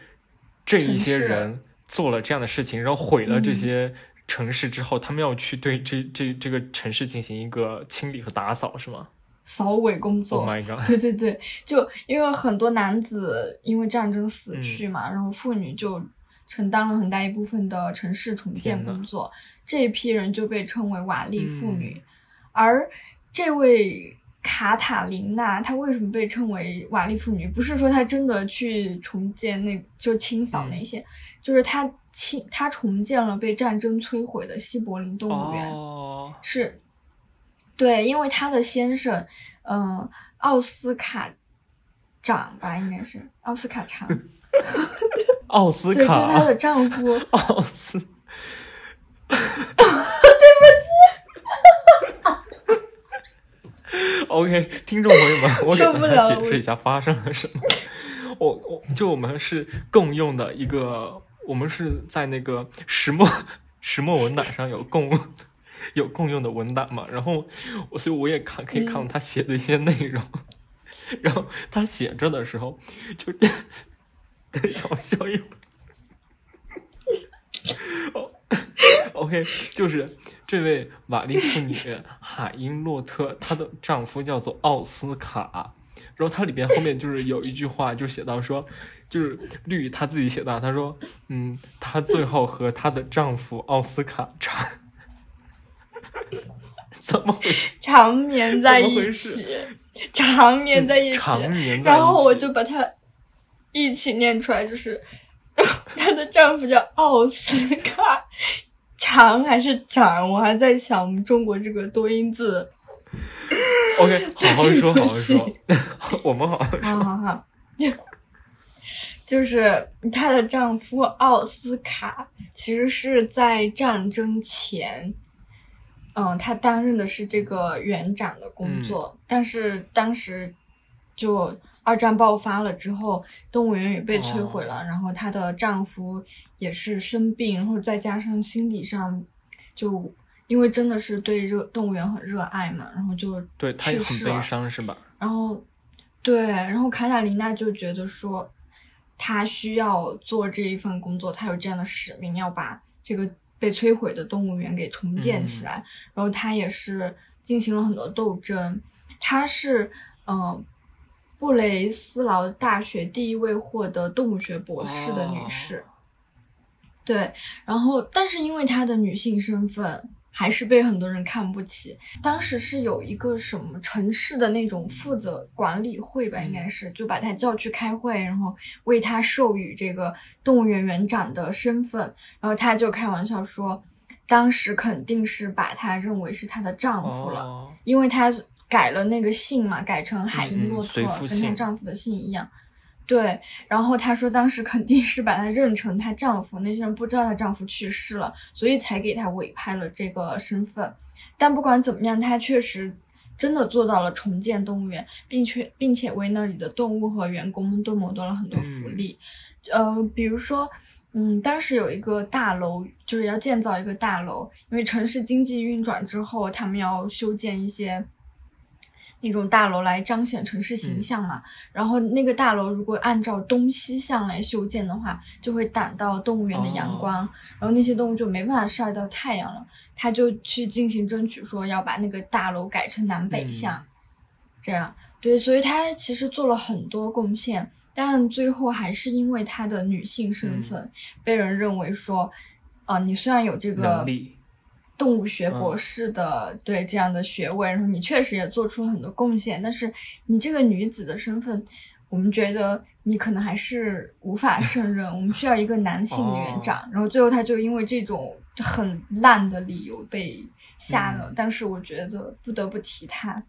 这一些人做了这样的事情，然后毁了这些城市之后，他们要去对这这这个城市进行一个清理和打扫，是吗？
扫尾工作。
Oh！
对对对，就因为很多男子因为战争死去嘛，然后妇女就承担了很大一部分的城市重建工作。这一批人就被称为瓦砾妇女，而这位卡塔琳娜，她为什么被称为瓦砾妇女？不是说她真的去重建那，就清扫那些，就是她清，她重建了被战争摧毁的西柏林动物园。
哦，
是，对，因为她的先生，嗯，奥斯卡长吧，应该是奥斯卡长，
奥斯卡，
对，就是她的丈夫
奥斯。
对
不起，OK，听众朋友们，我给大家解释一下发生了什么。我我就我们是共用的一个，我们是在那个石墨石墨文档上有共有共用的文档嘛，然后我所以我也看可以看到他写的一些内容，然后他写着的时候就等我笑一会儿。OK，就是这位玛丽妇女海因洛特，她的丈夫叫做奥斯卡。然后它里边后面就是有一句话，就写到说，就是绿她自己写的，她说，嗯，她最后和她的丈夫奥斯卡长怎么回事？
长眠在一起，长眠在一起，
长眠
在一起。然后我就把它一起念出来，就是 她的丈夫叫奥斯卡。长还是长？我还在想我们中国这个多音字。
OK，好好说，好好说。我们好好说。
好好好，就 就是她的丈夫奥斯卡，其实是在战争前，嗯，他担任的是这个园长的工作，但是当时就二战爆发了之后，动物园也被摧毁了，然后她的丈夫。也是生病，然后再加上心理上，就因为真的是对热动物园很热爱嘛，然后就
对他也很悲伤是吧？
然后，对，然后卡塔琳娜就觉得说，她需要做这一份工作，她有这样的使命，要把这个被摧毁的动物园给重建起来。然后她也是进行了很多斗争。她是嗯，布雷斯劳大学第一位获得动物学博士的女士。对，然后但是因为她的女性身份。还是被很多人看不起。当时是有一个什么城市的那种负责管理会吧，应该是就把他叫去开会，然后为他授予这个动物园园长的身份。然后他就开玩笑说，当时肯定是把他认为是她的丈夫了，因为她改了那个姓嘛，改成海因洛特，跟她丈夫的姓一样。对，然后她说当时肯定是把她认成她丈夫，那些人不知道她丈夫去世了，所以才给她委派了这个身份。但不管怎么样，她确实真的做到了重建动物园，并且并且为那里的动物和员工们都谋得了很多福利。呃，比如说，嗯，当时有一个大楼，就是要建造一个大楼，因为城市经济运转之后，他们要修建一些。那种大楼来彰显城市形象嘛，然后那个大楼如果按照东西向来修建的话，就会挡到动物园的阳光，然后那些动物就没办法晒到太阳了。他就去进行争取，说要把那个大楼改成南北向，这样。对，所以他其实做了很多贡献，但最后还是因为他的女性身份，被人认为说，啊，你虽然有这个
能力。
动物学博士的对这样的学位，然后你确实也做出了很多贡献，但是你这个女子的身份，我们觉得你可能还是无法 胜任，我们需要一个男性的园长。然后最后他就因为这种很烂的理由被下了，但是我觉得不得不提他，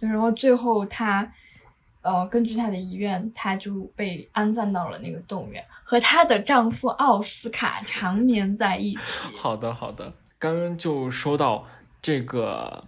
就然后最后他，呃，根据他的遗愿，他就被安葬到了那个动物园，和她的丈夫奥斯卡长眠在一起。
好的，好的。刚刚就说到这个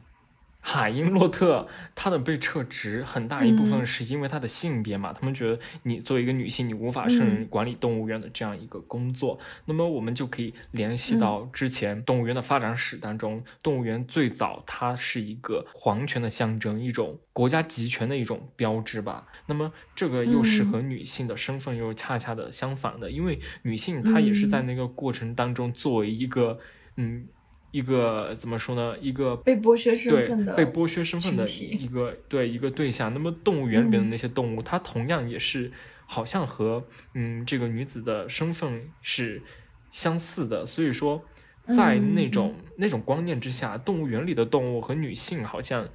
海因洛特，他的被撤职很大一部分是因为他的性别嘛，他们觉得你作为一个女性，你无法胜任管理动物园的这样一个工作。那么我们就可以联系到之前动物园的发展史当中，动物园最早它是一个皇权的象征，一种国家集权的一种标志吧。那么这个又是和女性的身份又恰恰的相反的，因为女性她也是在那个过程当中作为一个嗯。一个怎么说呢？一个
被剥削身份的
被剥削身份的一个对一个对象。那么动物园里面的那些动物，它同样也是好像和嗯这个女子的身份是相似的。所以说，在那种那种观念之下，动物园里的动物和女性好像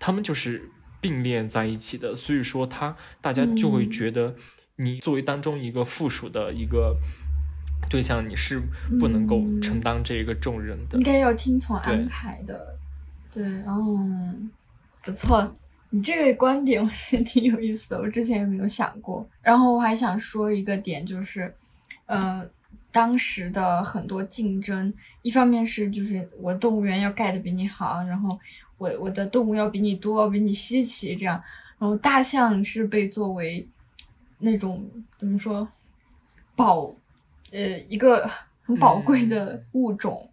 他们就是并列在一起的。所以说，他大家就会觉得你作为当中一个附属的一个。对象你是不能够承担这一个重任的，
应该要听从安排的。对，嗯，不错，你这个观点我觉得挺有意思的，我之前也没有想过。然后我还想说一个点，就是，呃，当时的很多竞争，一方面是就是我动物园要盖的比你好，然后我我的动物要比你多，比你稀奇，这样。然后大象是被作为那种怎么说宝。呃，一个很宝贵的物种，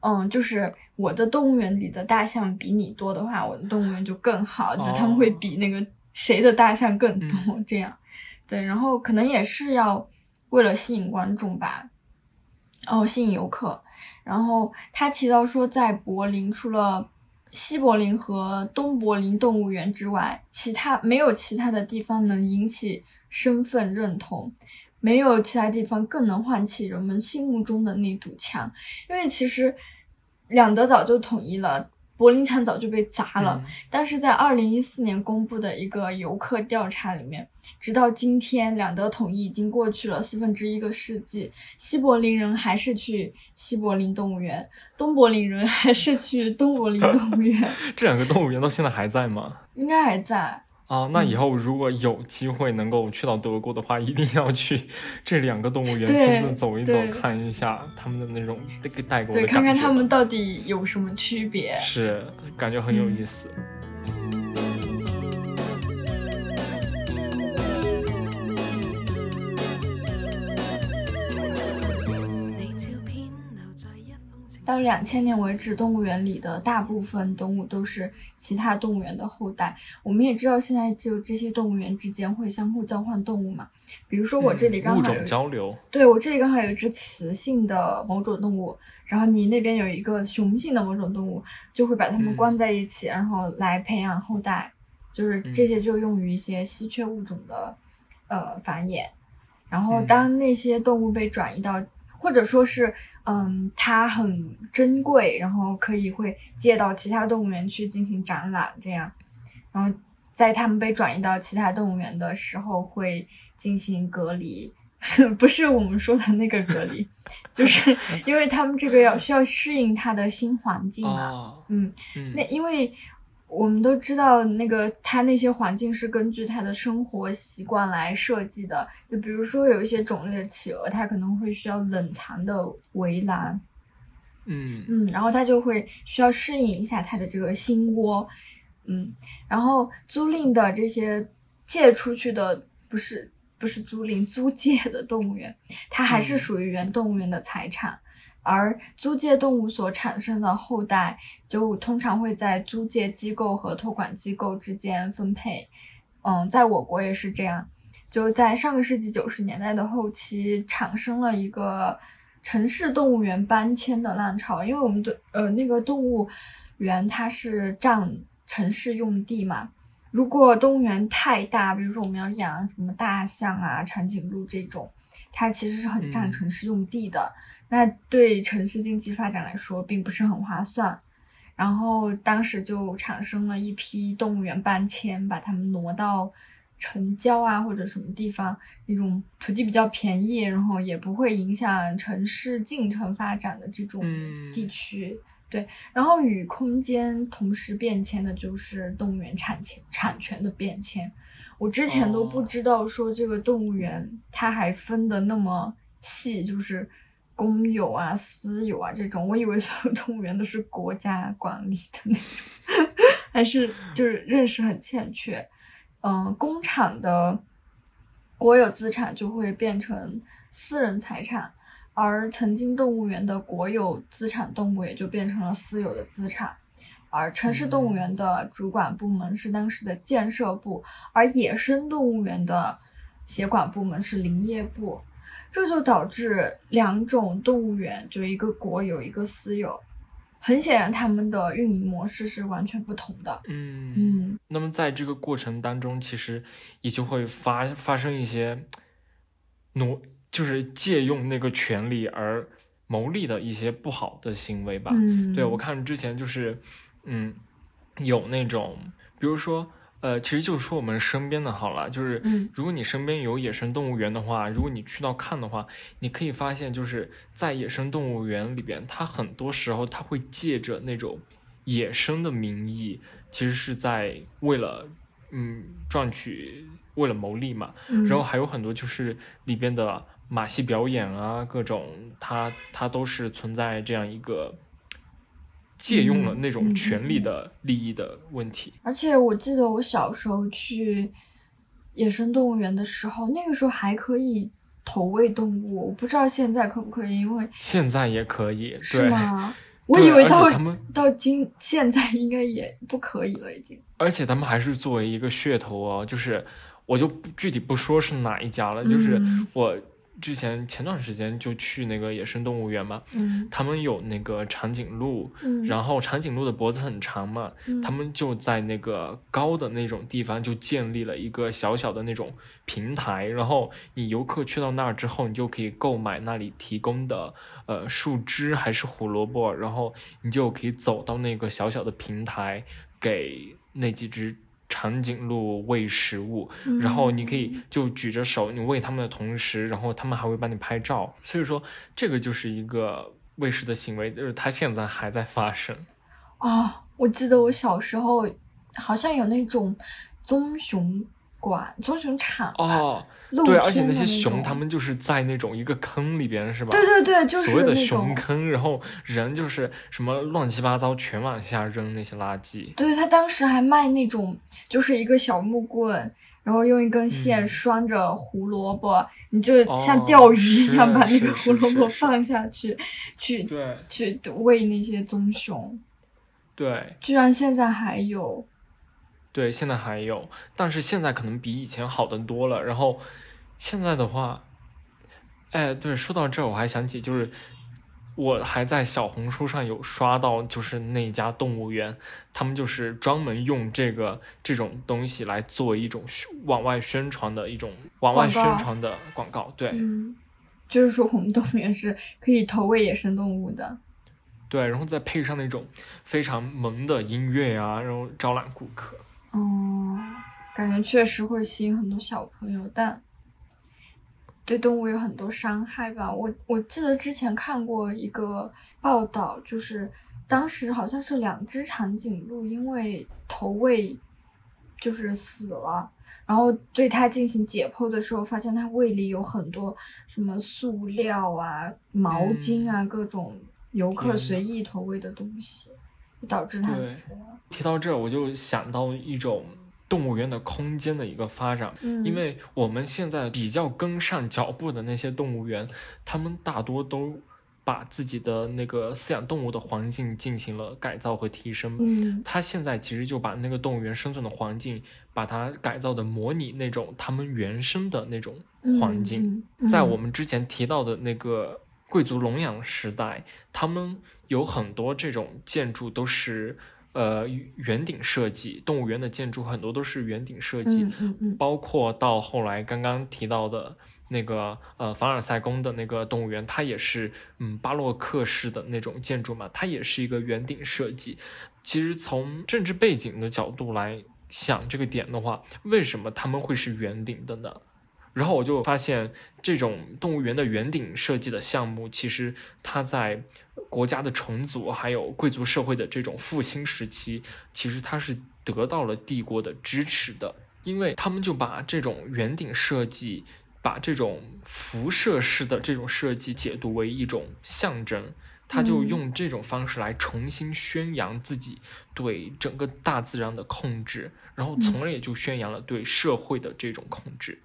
嗯，就是我的动物园里的大象比你多的话，我的动物园就更好，就他们会比那个谁的大象更多，这样，对，然后可能也是要为了吸引观众吧，哦，吸引游客，然后他提到说，在柏林除了西柏林和东柏林动物园之外，其他没有其他的地方能引起身份认同。没有其他地方更能唤起人们心目中的那堵墙，因为其实两德早就统一了，柏林墙早就被砸了。但是在二零一四年公布的一个游客调查里面，直到今天，两德统一已经过去了四分之一个世纪，西柏林人还是去西柏林动物园，东柏林人还是去东柏林动物园。
这两个动物园到现在还在吗？
应该还在。
啊，那以后如果有机会能够去到德国的话，一定要去 这两个动物园亲自走一走，看一下他们的那种带给我的感觉。对，
看看他们到底有什么区别。
是，感觉很有意思。
到两千年为止，动物园里的大部分动物都是其他动物园的后代。我们也知道，现在就这些动物园之间会相互交换动物嘛。比如说我这里刚好
物种交流，
对我这里刚好有一只雌性的某种动物，然后你那边有一个雄性的某种动物，就会把它们关在一起，然后来培养后代。就是这些就用于一些稀缺物种的呃繁衍。然后当那些动物被转移到。或者说是，嗯，它很珍贵，然后可以会借到其他动物园去进行展览，这样，然后在它们被转移到其他动物园的时候会进行隔离，不是我们说的那个隔离，就是因为它们这个要需要适应它的新环境嘛，嗯，那因为。我们都知道，那个它那些环境是根据它的生活习惯来设计的。就比如说，有一些种类的企鹅，它可能会需要冷藏的围栏，
嗯
嗯，然后它就会需要适应一下它的这个新窝，嗯。然后租赁的这些借出去的，不是不是租赁租借的动物园，它还是属于原动物园的财产。而租借动物所产生的后代，就通常会在租借机构和托管机构之间分配。嗯，在我国也是这样。就在上个世纪九十年代的后期，产生了一个城市动物园搬迁的浪潮，因为我们的呃那个动物园它是占城市用地嘛。如果动物园太大，比如说我们要养什么大象啊、长颈鹿这种，它其实是很占城市用地的。那对城市经济发展来说，并不是很划算。然后当时就产生了一批动物园搬迁，把它们挪到城郊啊或者什么地方，那种土地比较便宜，然后也不会影响城市进程发展的这种地区。对，然后与空间同时变迁的就是动物园产权产权的变迁。我之前都不知道说这个动物园它还分的那么细，就是。公有啊，私有啊，这种我以为所有动物园都是国家管理的那种，还是 就是认识很欠缺。嗯，工厂的国有资产就会变成私人财产，而曾经动物园的国有资产动物也就变成了私有的资产。而城市动物园的主管部门是当时的建设部，而野生动物园的协管部门是林业部。这就导致两种动物园，就一个国有，一个私有，很显然他们的运营模式是完全不同的。
嗯
嗯。
那么在这个过程当中，其实也就会发发生一些挪，就是借用那个权利而牟利的一些不好的行为吧。
嗯。
对我看之前就是，嗯，有那种，比如说。呃，其实就是说我们身边的好了，就是如果你身边有野生动物园的话，如果你去到看的话，你可以发现，就是在野生动物园里边，它很多时候它会借着那种野生的名义，其实是在为了嗯赚取，为了牟利嘛。然后还有很多就是里边的马戏表演啊，各种它它都是存在这样一个。借用了那种权利的利益的问题，
而且我记得我小时候去野生动物园的时候，那个时候还可以投喂动物，我不知道现在可不可以，因为
现在也可以，
是吗？我以为到
他们
到今现在应该也不可以了，已经。
而且他们还是作为一个噱头哦，就是我就具体不说是哪一家了，就是我。之前前段时间就去那个野生动物园嘛，
嗯，
他们有那个长颈鹿，
嗯，
然后长颈鹿的脖子很长嘛，他们就在那个高的那种地方就建立了一个小小的那种平台，然后你游客去到那儿之后，你就可以购买那里提供的呃树枝还是胡萝卜，然后你就可以走到那个小小的平台给那几只。长颈鹿喂食物，然后你可以就举着手，你喂它们的同时，然后它们还会帮你拍照。所以说，这个就是一个喂食的行为，就是它现在还在发生。
啊，我记得我小时候好像有那种棕熊馆、棕熊场
哦。对，而且那些熊，他们就是在那种一个坑里边，是吧？
对对对，就是
所谓的熊坑，然后人就是什么乱七八糟全往下扔那些垃圾。
对他当时还卖那种，就是一个小木棍，然后用一根线
嗯
拴着胡萝卜，你就像
哦
钓鱼一样
是
把那个胡萝卜放下去，去
对
去喂那些棕熊。
对
居然现在还有，
对，现在还有，但是现在可能比以前好的多了。然后现在的话，哎，对，说到这儿我还想起，就是我还在小红书上有刷到，就是那家动物园，他们就是专门用这个这种东西来作为一种宣往外宣传的一种往外宣传的广告。对、
嗯，就是说我们动物园是可以投喂野生动物的。
对，然后再配上那种非常萌的音乐啊，然后招揽顾客。
哦，感觉确实会吸引很多小朋友，但对动物有很多伤害吧。我我记得之前看过一个报道，就是当时好像是两只长颈鹿因为投喂就是死了。然后对它进行解剖的时候，发现它胃里有很多什么塑料啊、毛巾啊，各种游客随意投喂的东西，导致它死了。
提到这，我就想到一种动物园的空间的一个发展，
嗯，
因为我们现在比较跟上脚步的那些动物园，他们大多都把自己的那个饲养动物的环境进行了改造和提升。
嗯
他现在其实就把那个动物园生存的环境，把它改造的模拟那种他们原生的那种环境。在我们之前提到的那个贵族笼养时代，他们有很多这种建筑都是呃圆顶设计，动物园的建筑很多都是圆顶设计，
嗯嗯嗯
包括到后来刚刚提到的那个呃凡尔赛宫的那个动物园，它也是嗯巴洛克式的那种建筑嘛，它也是一个圆顶设计。其实从政治背景的角度来想这个点的话，为什么他们会是圆顶的呢？然后我就发现，这种动物园的圆顶设计的项目，其实它在国家的重组还有贵族社会的这种复兴时期，其实它是得到了帝国的支持的，因为他们就把这种圆顶设计，把这种辐射式的这种设计解读为一种象征。他就用这种方式来重新宣扬自己对整个大自然的控制，然后从而也就宣扬了对社会的这种控制。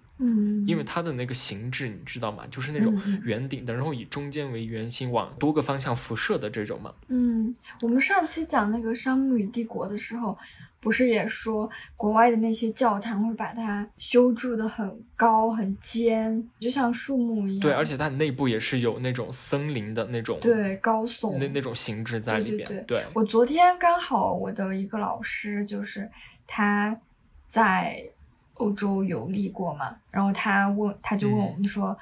因为它的那个形制你知道吗？就是那种
嗯嗯
圆顶的，然后以中间为圆心，往多个方向辐射的这种嘛。
嗯，我们上期讲那个《沙漠与帝国》的时候，不是也说国外的那些教堂会把它修筑的很高很尖，就像树木一样。
对，而且它内部也是有那种森林的那种
对高耸
那那种形制在里边。
对对
对
我昨天刚好我的一个老师，就是他在欧洲游历过嘛，然后他问，他就问我们说，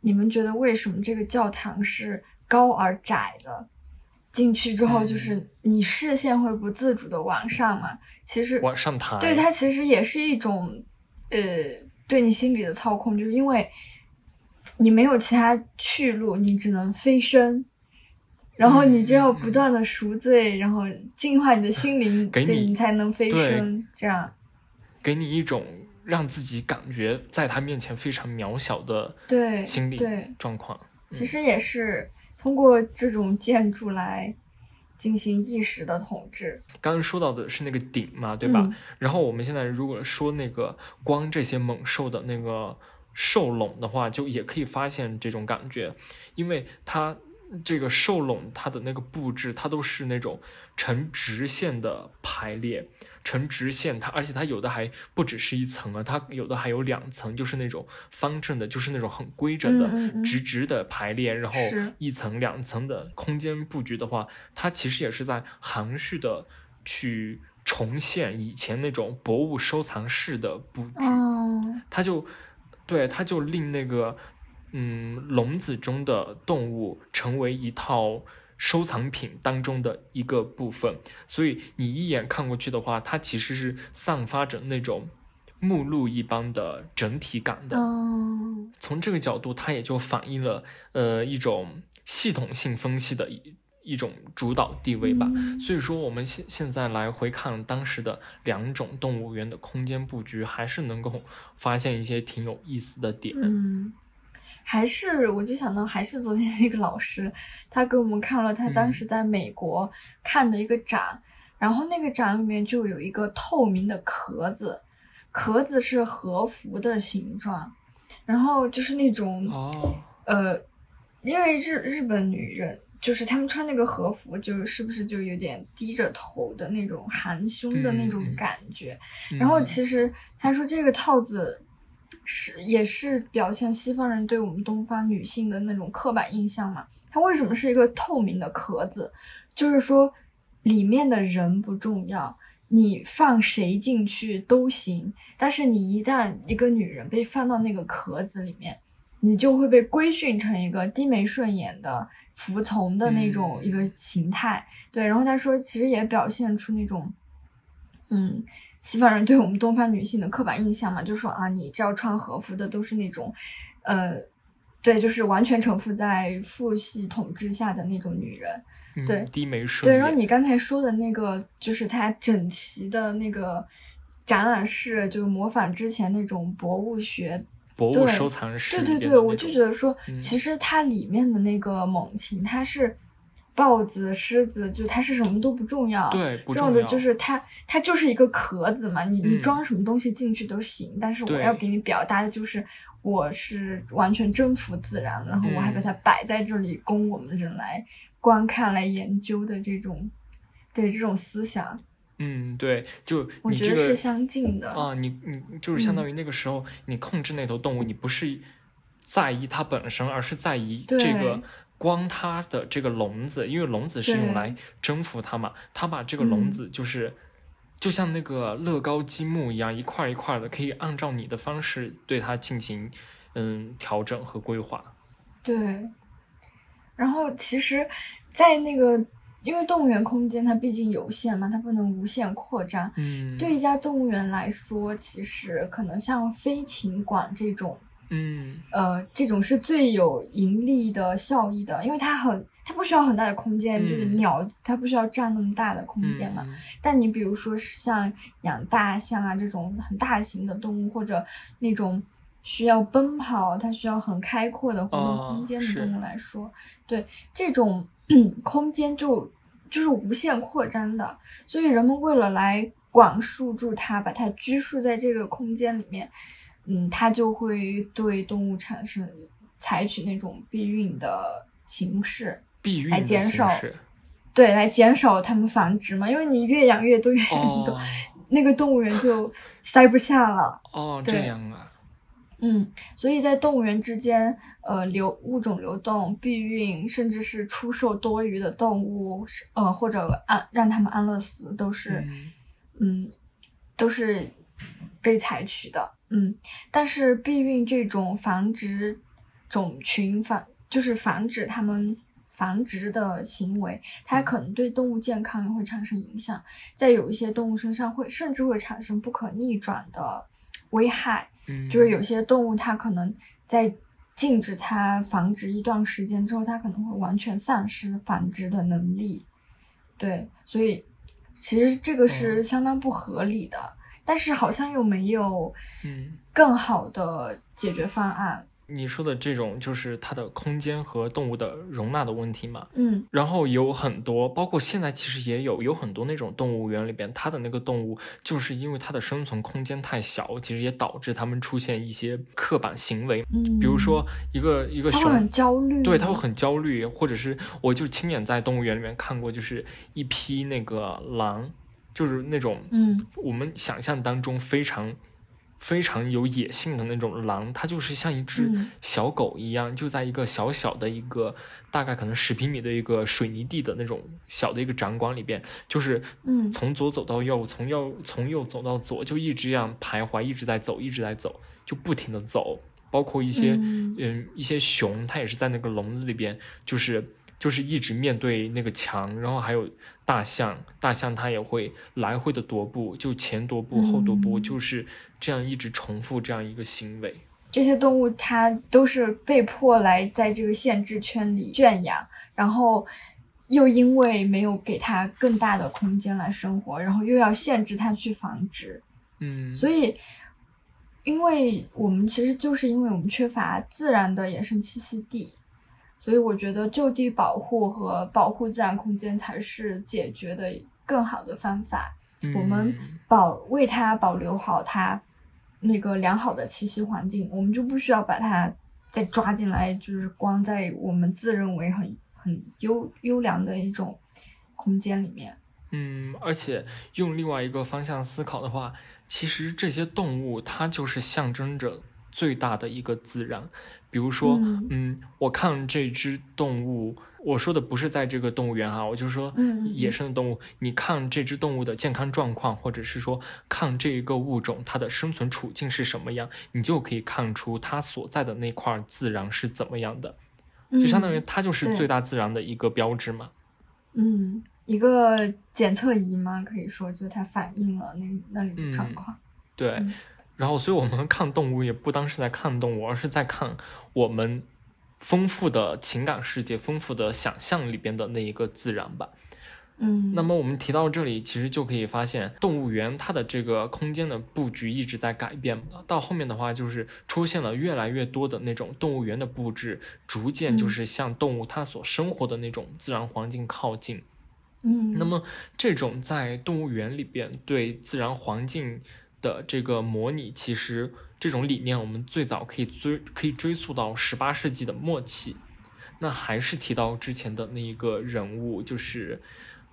你们觉得为什么这个教堂是高而窄的？进去之后，就是你视线会不自主的往上嘛？其实
往上抬。
对它其实也是一种，呃，对你心理的操控，就是因为你没有其他去路，你只能飞升，然后你就要不断的赎罪，然后净化你的心灵，
给你
才能飞升。这样，
给你一种让自己感觉在他面前非常渺小的
对
心理
对，
状况。
其实也是通过这种建筑来进行意识的统治，
刚刚说到的是那个顶嘛，对吧？
嗯
然后我们现在如果说那个光这些猛兽的那个兽笼的话，就也可以发现这种感觉，因为它这个兽笼它的那个布置，它都是那种呈直线的排列，呈直线，它而且它有的还不只是一层啊，它有的还有两层，就是那种方正的，就是那种很规整的、
嗯嗯嗯。
直直的排列，然后一层两层的空间布局的话，它其实也是在含蓄的去重现以前那种博物收藏室的布局，
哦，
它就对它就令那个嗯笼子中的动物成为一套收藏品当中的一个部分，所以你一眼看过去的话，它其实是散发着那种目录一般的整体感的。
嗯
从这个角度，它也就反映了呃一种系统性分析的一一种主导地位吧。
嗯
所以说，我们现现在来回看当时的两种动物园的空间布局，还是能够发现一些挺有意思的点。
嗯，还是我就想到，还是昨天那个老师，他给我们看了他当时在美国看的一个展，然后那个展里面就有一个透明的壳子，壳子是和服的形状，然后就是那种
哦，
呃，因为日日本女人就是她们穿那个和服，就是不是就有点低着头的那种含胸的那种感觉。然后
嗯
其实他说这个套子是也是表现西方人对我们东方女性的那种刻板印象嘛。它为什么是一个透明的壳子？就是说里面的人不重要，你放谁进去都行。但是你一旦一个女人被放到那个壳子里面，你就会被规训成一个低眉顺眼的服从的那种
嗯
一个形态。对，然后他说，其实也表现出那种，嗯，西方人对我们东方女性的刻板印象嘛，就说啊，你只要穿和服的都是那种，呃，对，就是完全臣服在父系统治下的那种女人。
嗯
对。
低眉顺
对，然后你刚才说的那个，就是它整齐的那个展览室，就是模仿之前那种博物学
博物
对
收藏室里
对对对，我就觉得说，
嗯。
其实它里面的那个猛禽，它是豹子、狮子，就它是什么都不重要，
对不
重要的就是它，它就是一个壳子嘛，你你
嗯
装什么东西进去都行，但是我要给你表达的就是我是完全征服自然，然后我还把
嗯
它摆在这里供我们人来观看、来研究的这种，对这种思想，
嗯，对，就
我
你这个
觉得是相近的。
啊，你你就是相当
嗯
于那个时候，你控制那头动物，你不是在意它本身，而是在意这个
对
光它的这个笼子，因为笼子是用来征服它嘛，它把这个笼
嗯
子就是。就像那个乐高积木一样，一块儿一块儿的，可以按照你的方式对它进行嗯调整和规划。
对，然后其实，在那个因为动物园空间它毕竟有限嘛，它不能无限扩张。
嗯，
对一家动物园来说，其实可能像飞禽馆这种，
嗯。
呃，这种是最有盈利的效益的，因为它很，它不需要很大的空间，就是
嗯。
鸟它不需要占那么大的空间嘛。
嗯。
但你比如说是像养大象啊这种很大型的动物，或者那种需要奔跑，它需要很开阔的活动
哦
空间的动物来说，对这种 空间就就是无限扩张的，所以人们为了来管束住它，把它拘束在这个空间里面，嗯，它就会对动物产生采取那种避孕的形式。
避孕
来减少对，来减少它们繁殖嘛，因为你越养越多，越养越多，
哦
那个动物园就塞不下了。
哦，这样啊，
嗯，所以在动物园之间，呃，流物种流动、避孕，甚至是出售多余的动物，是呃，或者安让它们安乐死，都是
嗯
嗯，都是被采取的。嗯，但是避孕这种繁殖种群繁，就是防止它们繁殖的行为，它
嗯
可能对动物健康也会产生影响，在有一些动物身上会甚至会产生不可逆转的危害。
嗯，
就是有些动物它可能在禁止它繁殖一段时间之后，它可能会完全丧失繁殖的能力。对，所以其实这个是
嗯
相当不合理的，但是好像又没有
嗯。
更好的解决方案。
你说的这种就是它的空间和动物的容纳的问题嘛，
嗯。
然后有很多，包括现在其实也有有很多那种动物园里边，它的那个动物就是因为它的生存空间太小，其实也导致它们出现一些刻板行为，
嗯，
比如说一个一个熊
它会很焦虑，
对，它会很焦虑，或者是我就亲眼在动物园里面看过，就是一批那个狼，就是那种
嗯。
我们想象当中非常非常有野性的那种狼，它就是像一只
嗯。
小狗一样，就在一个小小的一个大概可能十平米的一个水泥地的那种小的一个展馆里边，就是
嗯。
从左走到右，从右从右走到左，就一直这样徘徊，一直在走，一直在走，就不停的走。包括一些
嗯。
嗯一些熊，它也是在那个笼子里边，就是就是一直面对那个墙，然后还有大象，大象它也会来回的踱步，就前踱步后踱步，
嗯
就是这样一直重复这样一个行为。
这些动物它都是被迫来在这个限制圈里圈养，然后又因为没有给它更大的空间来生活，然后又要限制它去繁殖，
嗯，
所以，因为我们其实就是因为我们缺乏自然的野生栖息地，所以我觉得就地保护和保护自然空间才是解决的更好的方法。我们
嗯
保为它保留好它那个良好的栖息环境，我们就不需要把它再抓进来，就是光在我们自认为很很优优良的一种空间里面。
嗯，而且用另外一个方向思考的话，其实这些动物它就是象征着最大的一个自然。比如说，嗯，我看这只动物。我说的不是在这个动物园啊，我就说野生的动物。你看这只动物的健康状况，或者是说看这一个物种它的生存处境是什么样，你就可以看出它所在的那块自然是怎么样的。就相当于它就是最大自然的一个标志嘛。
嗯，一个检测仪嘛，可以说就它反映了那那里的状况。
对，然后所以我们看动物也不单是在看动物，而是在看我们。丰富的情感世界，丰富的想象里边的那一个自然吧。
嗯，
那么我们提到这里，其实就可以发现，动物园它的这个空间的布局一直在改变。到后面的话，就是出现了越来越多的那种动物园的布置，逐渐就是向动物它所生活的那种自然环境靠近。
嗯，
那么这种在动物园里边对自然环境的这个模拟，其实。这种理念，我们最早可以追可以追溯到十八世纪的末期。那还是提到之前的那一个人物，就是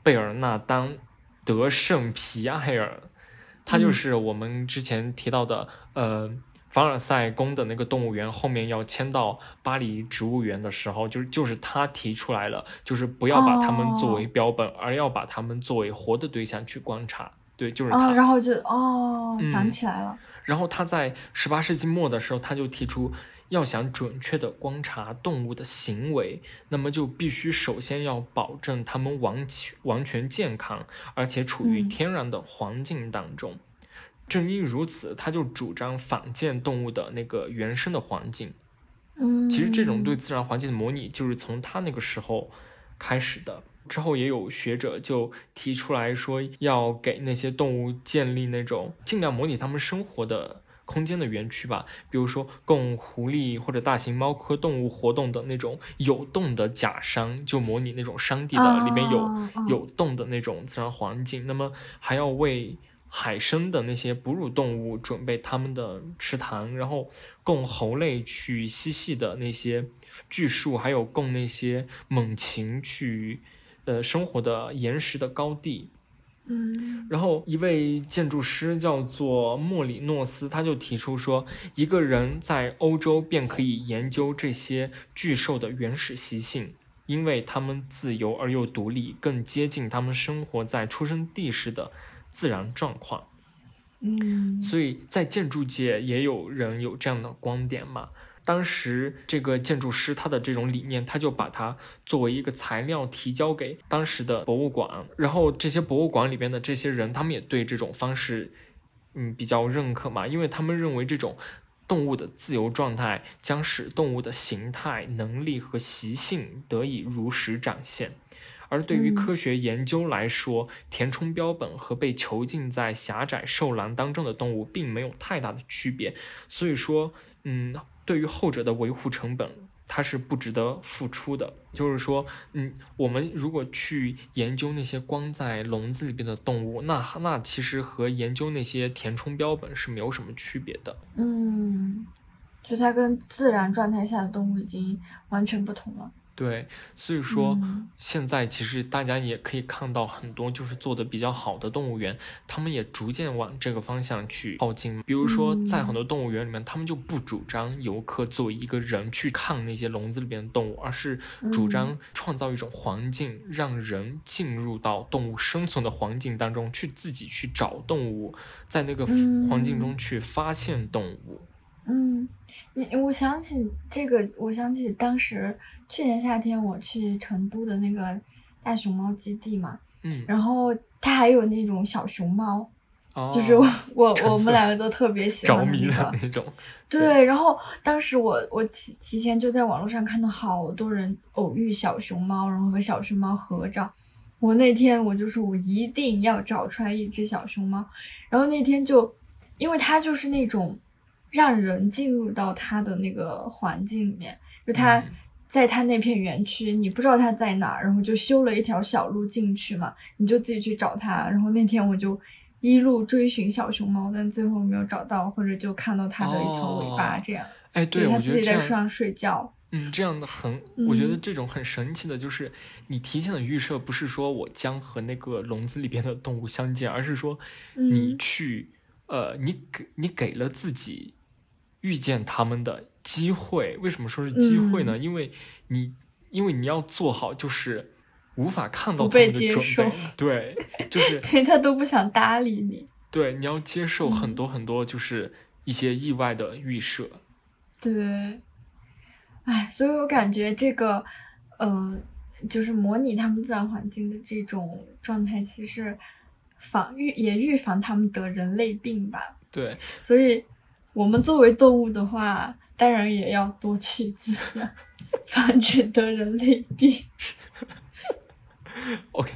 贝尔纳丹·德圣皮埃尔，他就是我们之前提到的，呃，凡尔赛宫的那个动物园后面要迁到巴黎植物园的时候，就是就是他提出来了，就是不要把它们作为标本，而要把它们作为活的对象去观察。对，就是他。
然后就哦，想起来了。
然后他在十八世纪末的时候，他就提出，要想准确的观察动物的行为，那么就必须首先要保证它们完全完全健康，而且处于天然的环境当中。正因如此，他就主张仿建动物的那个原生的环境。
嗯，
其实这种对自然环境的模拟，就是从他那个时候开始的。之后也有学者就提出来说，要给那些动物建立那种尽量模拟它们生活的空间的园区吧，比如说供狐狸或者大型猫科动物活动的那种有洞的假山，就模拟那种山地的里面有有洞的那种自然环境。那么还要为海生的那些哺乳动物准备它们的池塘，然后供猴类去嬉戏的那些巨树，还有供那些猛禽去。呃，生活的岩石的高地，
嗯，
然后一位建筑师叫做莫里诺斯，他就提出说，一个人在欧洲便可以研究这些巨兽的原始习性，因为它们自由而又独立，更接近他们生活在出生地时的自然状况。
嗯，
所以在建筑界也有人有这样的观点嘛。当时这个建筑师他的这种理念，他就把它作为一个材料提交给当时的博物馆，然后这些博物馆里边的这些人，他们也对这种方式，嗯，比较认可嘛，因为他们认为这种动物的自由状态将使动物的形态、能力和习性得以如实展现。而对于科学研究来说，填充标本和被囚禁在狭窄兽栏当中的动物并没有太大的区别，所以说，嗯。对于后者的维护成本，它是不值得付出的。就是说，嗯，我们如果去研究那些关在笼子里边的动物，那那其实和研究那些填充标本是没有什么区别的。
嗯，就它跟自然状态下的动物已经完全不同了。
对，所以说现在其实大家也可以看到很多就是做的比较好的动物园，他们也逐渐往这个方向去靠近。比如说在很多动物园里面，他们就不主张游客作为一个人去看那些笼子里边的动物，而是主张创造一种环境，让人进入到动物生存的环境当中去，自己去找动物，在那个环境中去发现动物。
嗯，你我想起这个，我想起当时。去年夏天我去成都的那个大熊猫基地嘛，
嗯，
然后它还有那种小熊猫，就是我我我们两个都特别喜欢的那个
那种，
对。然后当时我我提提前就在网络上看到好多人偶遇小熊猫，然后和小熊猫合照。我那天我就说我一定要找出来一只小熊猫，然后那天就因为它就是那种让人进入到他的那个环境里面，就他。在他那片园区，你不知道他在哪，然后就修了一条小路进去嘛，你就自己去找他。然后那天我就一路追寻小熊猫，但最后没有找到，或者就看到它的一条尾巴这样。
哎，对，
它
我觉得这样
自己在树，上睡觉。
嗯，这样的很，
嗯
我觉得这种很神奇的，就是你提前的预设，不是说我将和那个笼子里边的动物相见，而是说你
嗯
去，呃，你给你给了自己遇见他们的机会。为什么说是机会
嗯
呢？因为你，因为你要做好，就是无法看到他们的准备，对，就是
对，他都不想搭理你。
对，你要接受很
嗯
多很多，就是一些意外的预设。
对，哎，所以我感觉这个，呃，就是模拟他们自然环境的这种状态，其实防预也预防他们得人类病吧。
对，
所以，我们作为动物的话，当然也要多去自然，防止得人类病。
OK，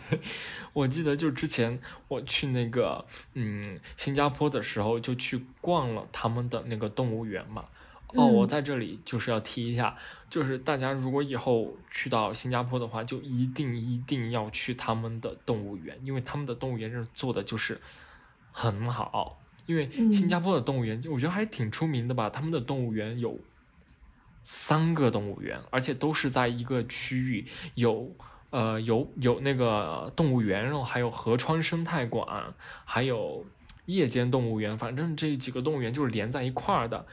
我记得就之前我去那个嗯新加坡的时候，就去逛了他们的那个动物园嘛。哦，我
嗯
在这里就是要提一下，就是大家如果以后去到新加坡的话，就一定一定要去他们的动物园，因为他们的动物园是做的就是很好。因为新
嗯
加坡的动物园，我觉得还挺出名的吧，他们的动物园有三个动物园，而且都是在一个区域，有呃有有那个动物园，然后还有河川生态馆，还有夜间动物园，反正这几个动物园就是连在一块儿的。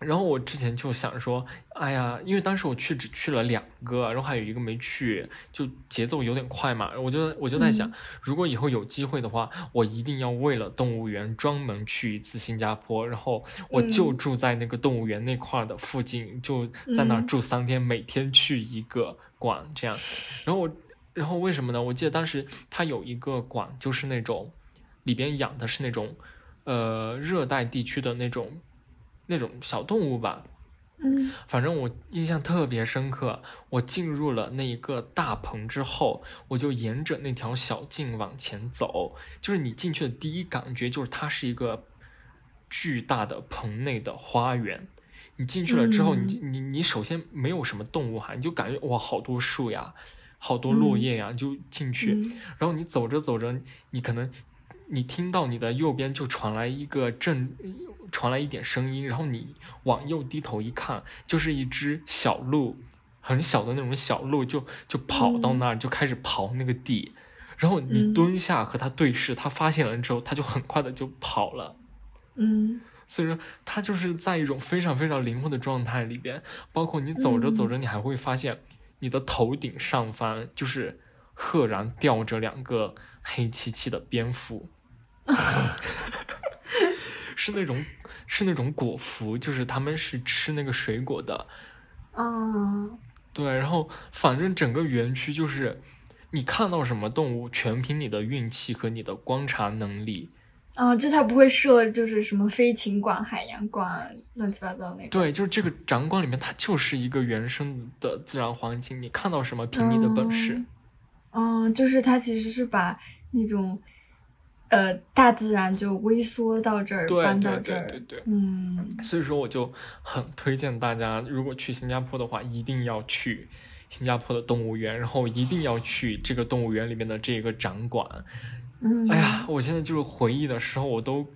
然后我之前就想说，哎呀，因为当时我去只去了两个，然后还有一个没去，就节奏有点快嘛。我就我就在想，
嗯
如果以后有机会的话，我一定要为了动物园专门去一次新加坡，然后我就
嗯
住在那个动物园那块儿的附近，就在那儿
嗯
住三天，每天去一个馆这样。然后我，然后为什么呢？我记得当时它有一个馆，就是那种里边养的是那种呃热带地区的那种那种小动物吧。
嗯
反正我印象特别深刻，我进入了那一个大棚之后，我就沿着那条小径往前走。就是你进去的第一感觉就是它是一个巨大的棚内的花园。你进去了之后，你你你首先没有什么动物哈，你就感觉哇好多树呀，好多落叶呀，就进去。
嗯
然后你走着走着，你可能你听到你的右边就传来一个震，传来一点声音，然后你往右低头一看，就是一只小鹿，很小的那种小鹿，就就跑到那儿，就开始刨那个地。然后你
嗯
蹲下和它对视，它发现了之后，它就很快的就跑了。
嗯
所以说，它就是在一种非常非常灵活的状态里边，包括你走着走着，你还会发现你的头顶上方就是赫然吊着两个黑漆漆的蝙蝠，是那种是那种果蝠，就是他们是吃那个水果的，
嗯
对，然后反正整个园区就是你看到什么动物，全凭你的运气和你的观察能力。
啊，这它不会设就是什么飞禽馆、海洋馆，乱七八糟那个。
对，就是这个展馆里面，它就是一个原生的自然环境，你看到什么凭你的本事。
嗯，嗯，就是它其实是把那种呃大自然就微缩到这儿，
对
搬
对对
到这儿。
对对。
嗯
所以说，我就很推荐大家，如果去新加坡的话，一定要去新加坡的动物园，然后一定要去这个动物园里面的这个展馆。
嗯，
哎呀，我现在就是回忆的时候，我都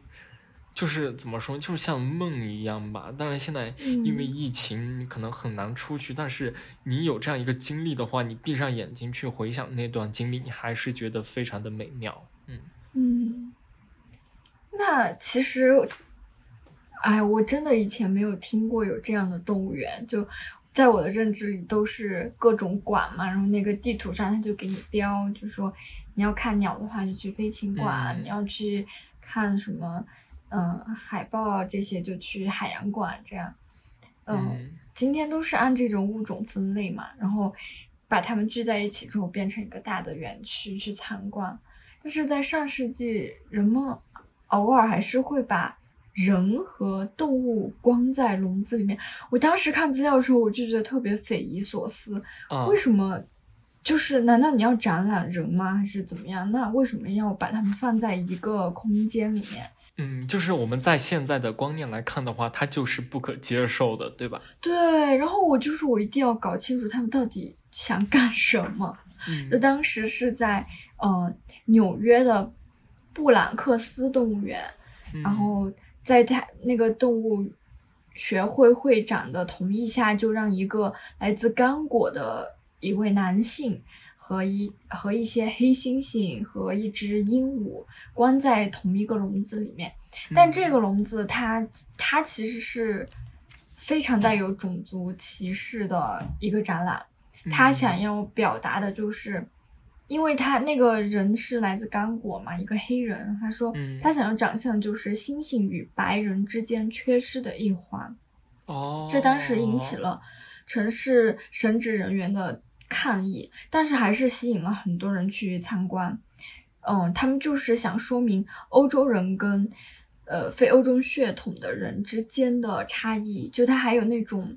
就是怎么说，就是像梦一样吧。当然，现在因为
嗯
疫情，你可能很难出去，但是你有这样一个经历的话，你闭上眼睛去回想那段经历，你还是觉得非常的美妙。嗯。
嗯，那其实，哎，我真的以前没有听过有这样的动物园，就在我的认知里都是各种馆嘛，然后那个地图上它就给你标，就说你要看鸟的话就去飞禽馆，
嗯
你要去看什么，嗯、海豹啊这些就去海洋馆这样，嗯
嗯
今天都是按这种物种分类嘛，然后把它们聚在一起之后变成一个大的园区去参观。但是在上世纪，人们偶尔还是会把人和动物关在笼子里面。我当时看资料的时候，我就觉得特别匪夷所思，
啊
为什么？就是难道你要展览人吗？还是怎么样？那为什么要把它们放在一个空间里面？
嗯，就是我们在现在的观念来看的话，它就是不可接受的，对吧？
对，然后我就是我一定要搞清楚他们到底想干什么。就
嗯
当时是在呃纽约的布朗克斯动物园，然后在他那个动物学会会长的同意下，就让一个来自刚果的一位男性和一和一些黑猩猩和一只鹦鹉关在同一个笼子里面。但这个笼子它它其实是非常带有种族歧视的一个展览，他想要表达的就是。因为他那个人是来自刚果嘛，一个黑人，他说他想要长相就是猩猩与白人之间缺失的一环，
哦，
这当时引起了城市神职人员的抗议，但是还是吸引了很多人去参观。嗯，他们就是想说明欧洲人跟呃非欧洲血统的人之间的差异，就他还有那种。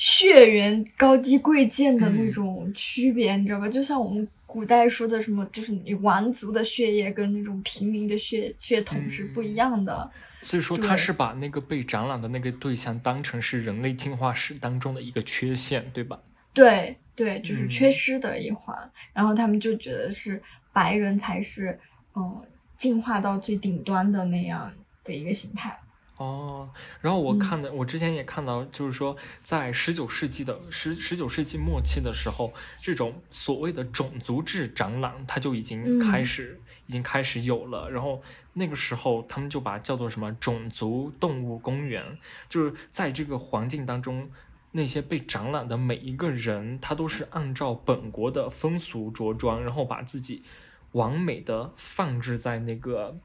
血缘高低贵贱的那种区别，你知道吧？就像我们古代说的什么，就是你王族的血液跟那种平民的血血统是不一样的。
所以说，他是把那个被展览的那个对象当成是人类进化史当中的一个缺陷，对吧？
对对，就是缺失的一环。然后他们就觉得是白人才是嗯进化到最顶端的那样的一个形态。
哦，然后我看的，我之前也看到，就是说，在十九世纪的十十九世纪末期的时候，这种所谓的种族制展览，它就已经开始，已经开始有了。然后那个时候，他们就把叫做什么种族动物公园，就是在这个环境当中，那些被展览的每一个人，他都是按照本国的风俗着装，然后把自己完美的放置在那个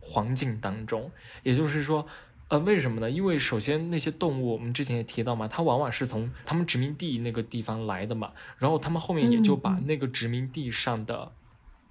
环境当中，也就是说。呃，为什么呢？因为首先那些动物，我们之前也提到嘛，它往往是从他们殖民地那个地方来的嘛，然后他们后面也就把那个殖民地上的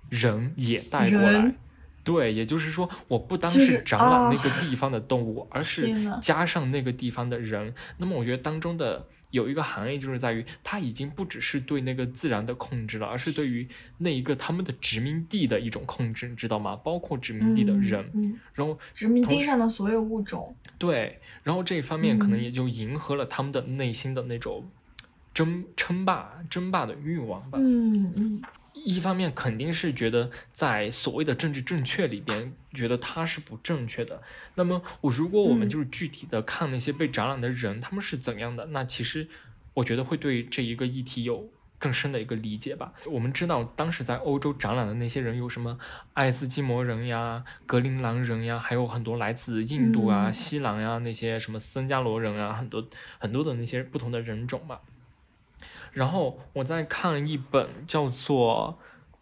人也带过来，对，也就是说，我不单是展览那个地方的动物，而是加上那个地方的人。那么，我觉得当中的。有一个含义，就是在于它已经不只是对那个自然的控制了，而是对于那一个他们的殖民地的一种控制，你知道吗？包括殖民地的人，然后
殖民地上的所有物种。
对，然后这一方面可能也就迎合了他们的内心的那种争称霸、争霸的欲望吧。
嗯嗯。
一方面肯定是觉得在所谓的政治正确里边，觉得它是不正确的。那么我如果我们就是具体的看那些被展览的人，他们是怎样的，那其实我觉得会对这一个议题有更深的一个理解吧。我们知道当时在欧洲展览的那些人有什么爱斯基摩人呀、格陵兰人呀，还有很多来自印度啊、西兰呀那些什么僧伽罗人啊，很多很多的那些不同的人种嘛。然后我在看一本叫做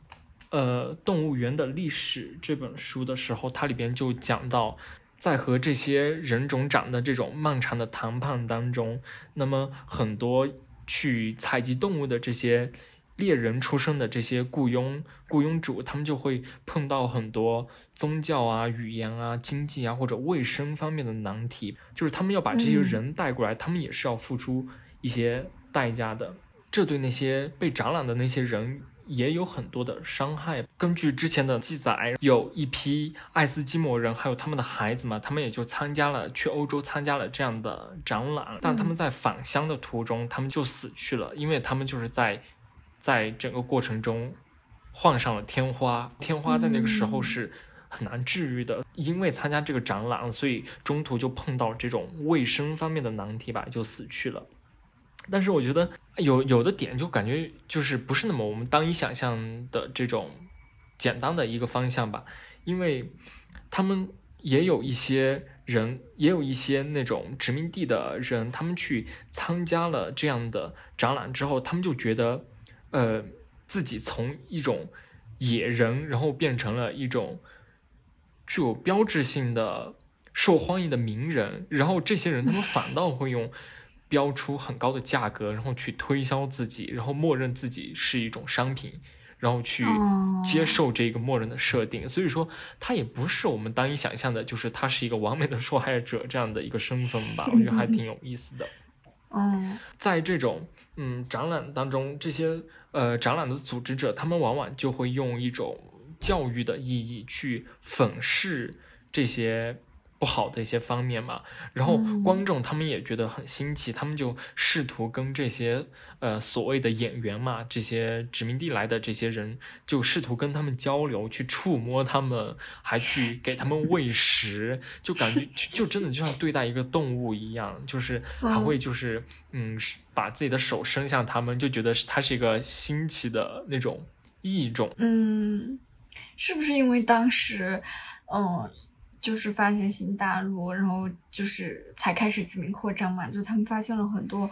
《呃动物园的历史》这本书的时候，它里边就讲到，在和这些人种长的这种漫长的谈判当中，那么很多去采集动物的这些猎人出身的这些雇佣雇佣主，他们就会碰到很多宗教啊、语言啊、经济啊或者卫生方面的难题，就是他们要把这些人带过来，他们也是要付出一些代价的。这对那些被展览的那些人也有很多的伤害。根据之前的记载，有一批爱斯基摩人，还有他们的孩子嘛，他们也就参加了去欧洲参加了这样的展览。但他们在返乡的途中，他们就死去了，因为他们就是在在整个过程中患上了天花。天花在那个时候是很难治愈的，因为参加这个展览，所以中途就碰到这种卫生方面的难题吧，就死去了。但是我觉得有有的点就感觉就是不是那么我们当一想象的这种简单的一个方向吧，因为他们也有一些人，也有一些那种殖民地的人，他们去参加了这样的展览之后，他们就觉得，呃，自己从一种野人，然后变成了一种具有标志性的受欢迎的名人，然后这些人他们反倒会用。标出很高的价格，然后去推销自己，然后默认自己是一种商品，然后去接受这个默认的设定。所以说，他也不是我们单一想象的，就是他是一个完美的受害者这样的一个身份吧？我觉得还挺有意思的。
嗯，
在这种嗯展览当中，这些呃展览的组织者，他们往往就会用一种教育的意义去粉饰这些不好的一些方面嘛，然后观众他们也觉得很新奇，他们就试图跟这些呃所谓的演员嘛，这些殖民地来的这些人，就试图跟他们交流，去触摸他们，还去给他们喂食，就感觉就真的就像对待一个动物一样，就是还会就是嗯把自己的手伸向他们，就觉得是它是一个新奇的那种异种。
嗯，是不是因为当时嗯？就是发现新大陆，然后就是才开始殖民扩张嘛。就他们发现了很多，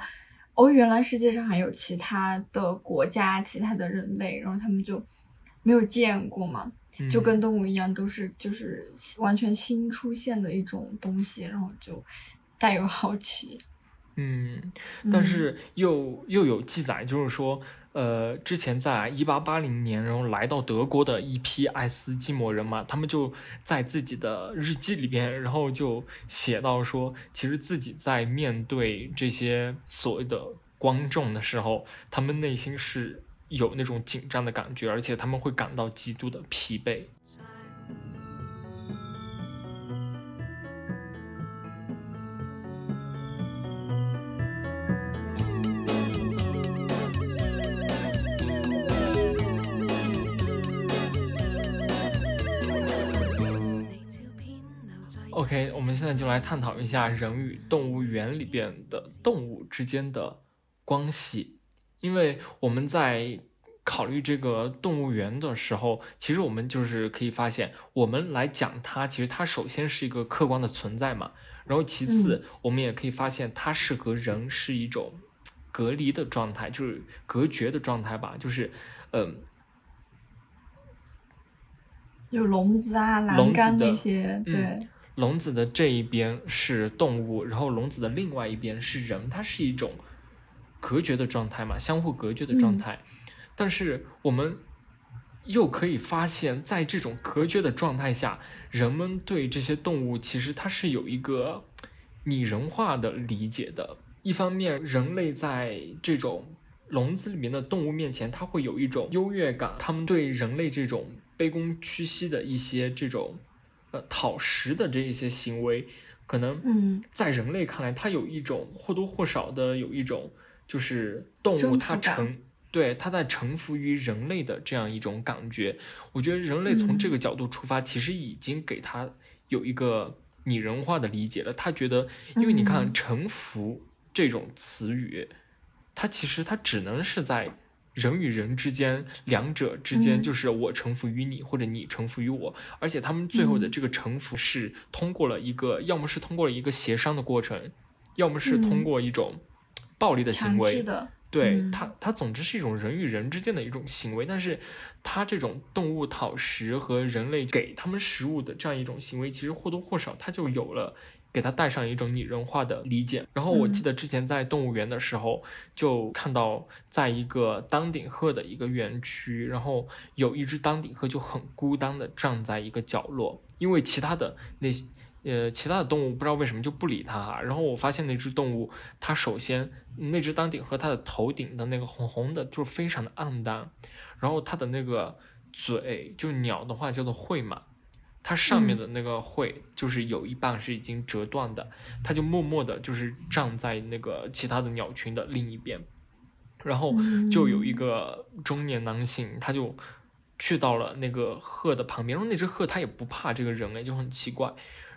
哦，原来世界上还有其他的国家、其他的人类，然后他们就没有见过嘛，就跟动物一样，都是就是完全新出现的一种东西，然后就带有好奇。
嗯，但是又又有记载，就是说。呃，之前在一八八零年，然后来到德国的一批爱斯基摩人嘛，他们就在自己的日记里边，然后就写到说，其实自己在面对这些所谓的观众的时候，他们内心是有那种紧张的感觉，而且他们会感到极度的疲惫。现在就来探讨一下人与动物园里边的动物之间的关系。因为我们在考虑这个动物园的时候，其实我们就是可以发现，我们来讲它，其实它首先是一个客观的存在嘛。然后其次，我们也可以发现它是和人是一种隔离的状态，就是隔绝的状态吧。就是，嗯，
有笼子啊、栏杆那些，对。
笼子的这一边是动物，然后笼子的另外一边是人，它是一种隔绝的状态嘛，相互隔绝的状态。但是我们又可以发现，在这种隔绝的状态下，人们对这些动物其实它是有一个拟人化的理解的。一方面，人类在这种笼子里面的动物面前，它会有一种优越感，他们对人类这种卑躬屈膝的一些这种。讨食的这一些行为，可能在人类看来，它有一种或多或少的有一种，就是动物它臣对它在臣服于人类的这样一种感觉。我觉得人类从这个角度出发，其实已经给他有一个拟人化的理解了。他觉得，因为你看“臣服”这种词语，它其实它只能是在。人与人之间，两者之间就是我臣服于你，或者你臣服于我，而且他们最后的这个臣服是通过了一个，要么是通过了一个协商的过程，要么是通过一种暴力的行为。对他，他总之是一种人与人之间的一种行为，但是他这种动物讨食和人类给他们食物的这样一种行为，其实或多或少他就有了。给它带上一种拟人化的理解。然后我记得之前在动物园的时候，就看到在一个丹顶鹤的一个园区，然后有一只丹顶鹤就很孤单的站在一个角落，因为其他的那些呃其他的动物不知道为什么就不理它。然后我发现那只动物，它首先那只丹顶鹤它的头顶的那个红红的，就是非常的暗淡，然后它的那个嘴，就鸟的话叫做喙嘛。它上面的那个喙就是有一半是已经折断的，它就默默的，就是站在那个其他的鸟群的另一边，然后就有一个中年男性，他就去到了那个鹤的旁边，然后那只鹤它也不怕这个人类，就很奇怪。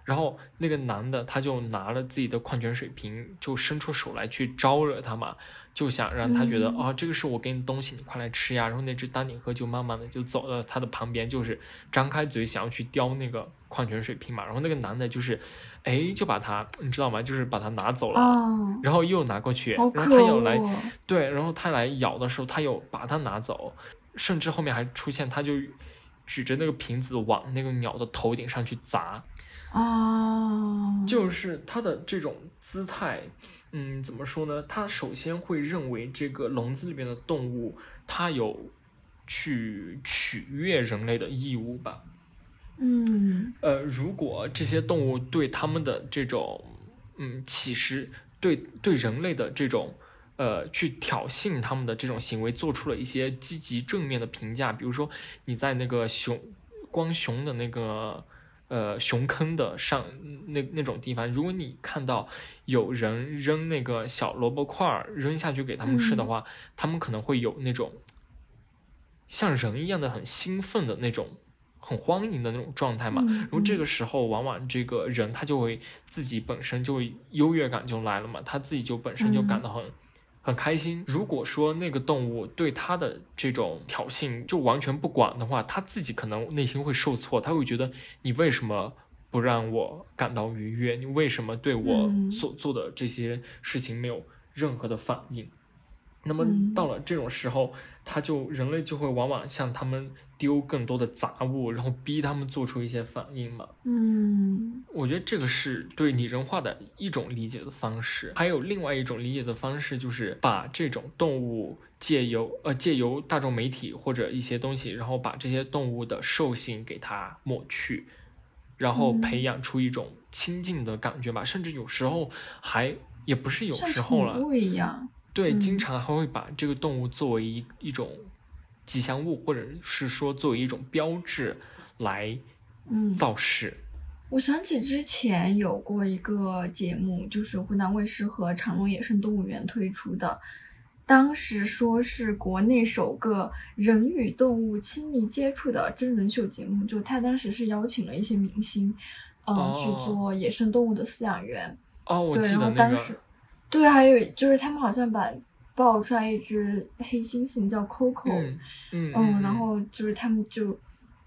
然后那个男的他就拿了自己的矿泉水瓶，就伸出手来去招惹他嘛。就想让他觉得啊，这个是我给你东西，你快来吃呀。然后那只丹顶鹤就慢慢的就走到他的旁边，就是张开嘴想要去叼那个矿泉水瓶嘛。然后那个男的就是，哎，就把它，你知道吗？就是把它拿走了，然后又拿过去，然后他又来，对，然后他来咬的时候，他又把它拿走，甚至后面还出现，他就举着那个瓶子往那个鸟的头顶上去砸，
啊，
就是他的这种姿态。嗯，怎么说呢？他首先会认为这个笼子里面的动物，它有去取悦人类的义务吧？
嗯，
呃，如果这些动物对他们的这种嗯其实，对对人类的这种呃去挑衅他们的这种行为做出了一些积极正面的评价，比如说你在那个熊光熊的那个呃熊坑的上那那种地方，如果你看到有人扔那个小萝卜块儿扔下去给他们吃的话，他们可能会有那种像人一样的很兴奋的那种。很欢迎的那种状态嘛，然后这个。时候往往这个人他就会自己本身就优越感就来了嘛，他自己就本身就感到很很开心。如果说那个动物对他的这种挑衅就完全不管的话，他自己可能内心会受挫，他会觉得你为什么不让我感到愉悦？你为什么对我所做的这些事情没有任何的反应？那么到了这种时候，他就人类就会往往向他们。丢更多的杂物，然后逼他们做出一些反应嘛。
嗯，
我觉得这个是对拟人化的一种理解的方式。还有另外一种理解的方式，就是把这种动物借由呃借由大众媒体或者一些东西，然后把这些动物的兽性给它抹去，然后培养出一种亲近的感觉吧。甚至有时候还也不是有时候了，
一样。
对，经常还会把这个动物作为一一种。吉祥物，或者是说作为一种标志来造势。
我想起之前有过一个节目，就是湖南卫视和长隆野生动物园推出的，当时说是国内首个人与动物亲密接触的真人秀节目，就他当时是邀请了一些明星，嗯，去做野生动物的饲养员。
哦，我记得
那个。对，还有就是他们好像把。抱出来一只黑猩猩叫 Coco，
嗯嗯，
然后就是他们就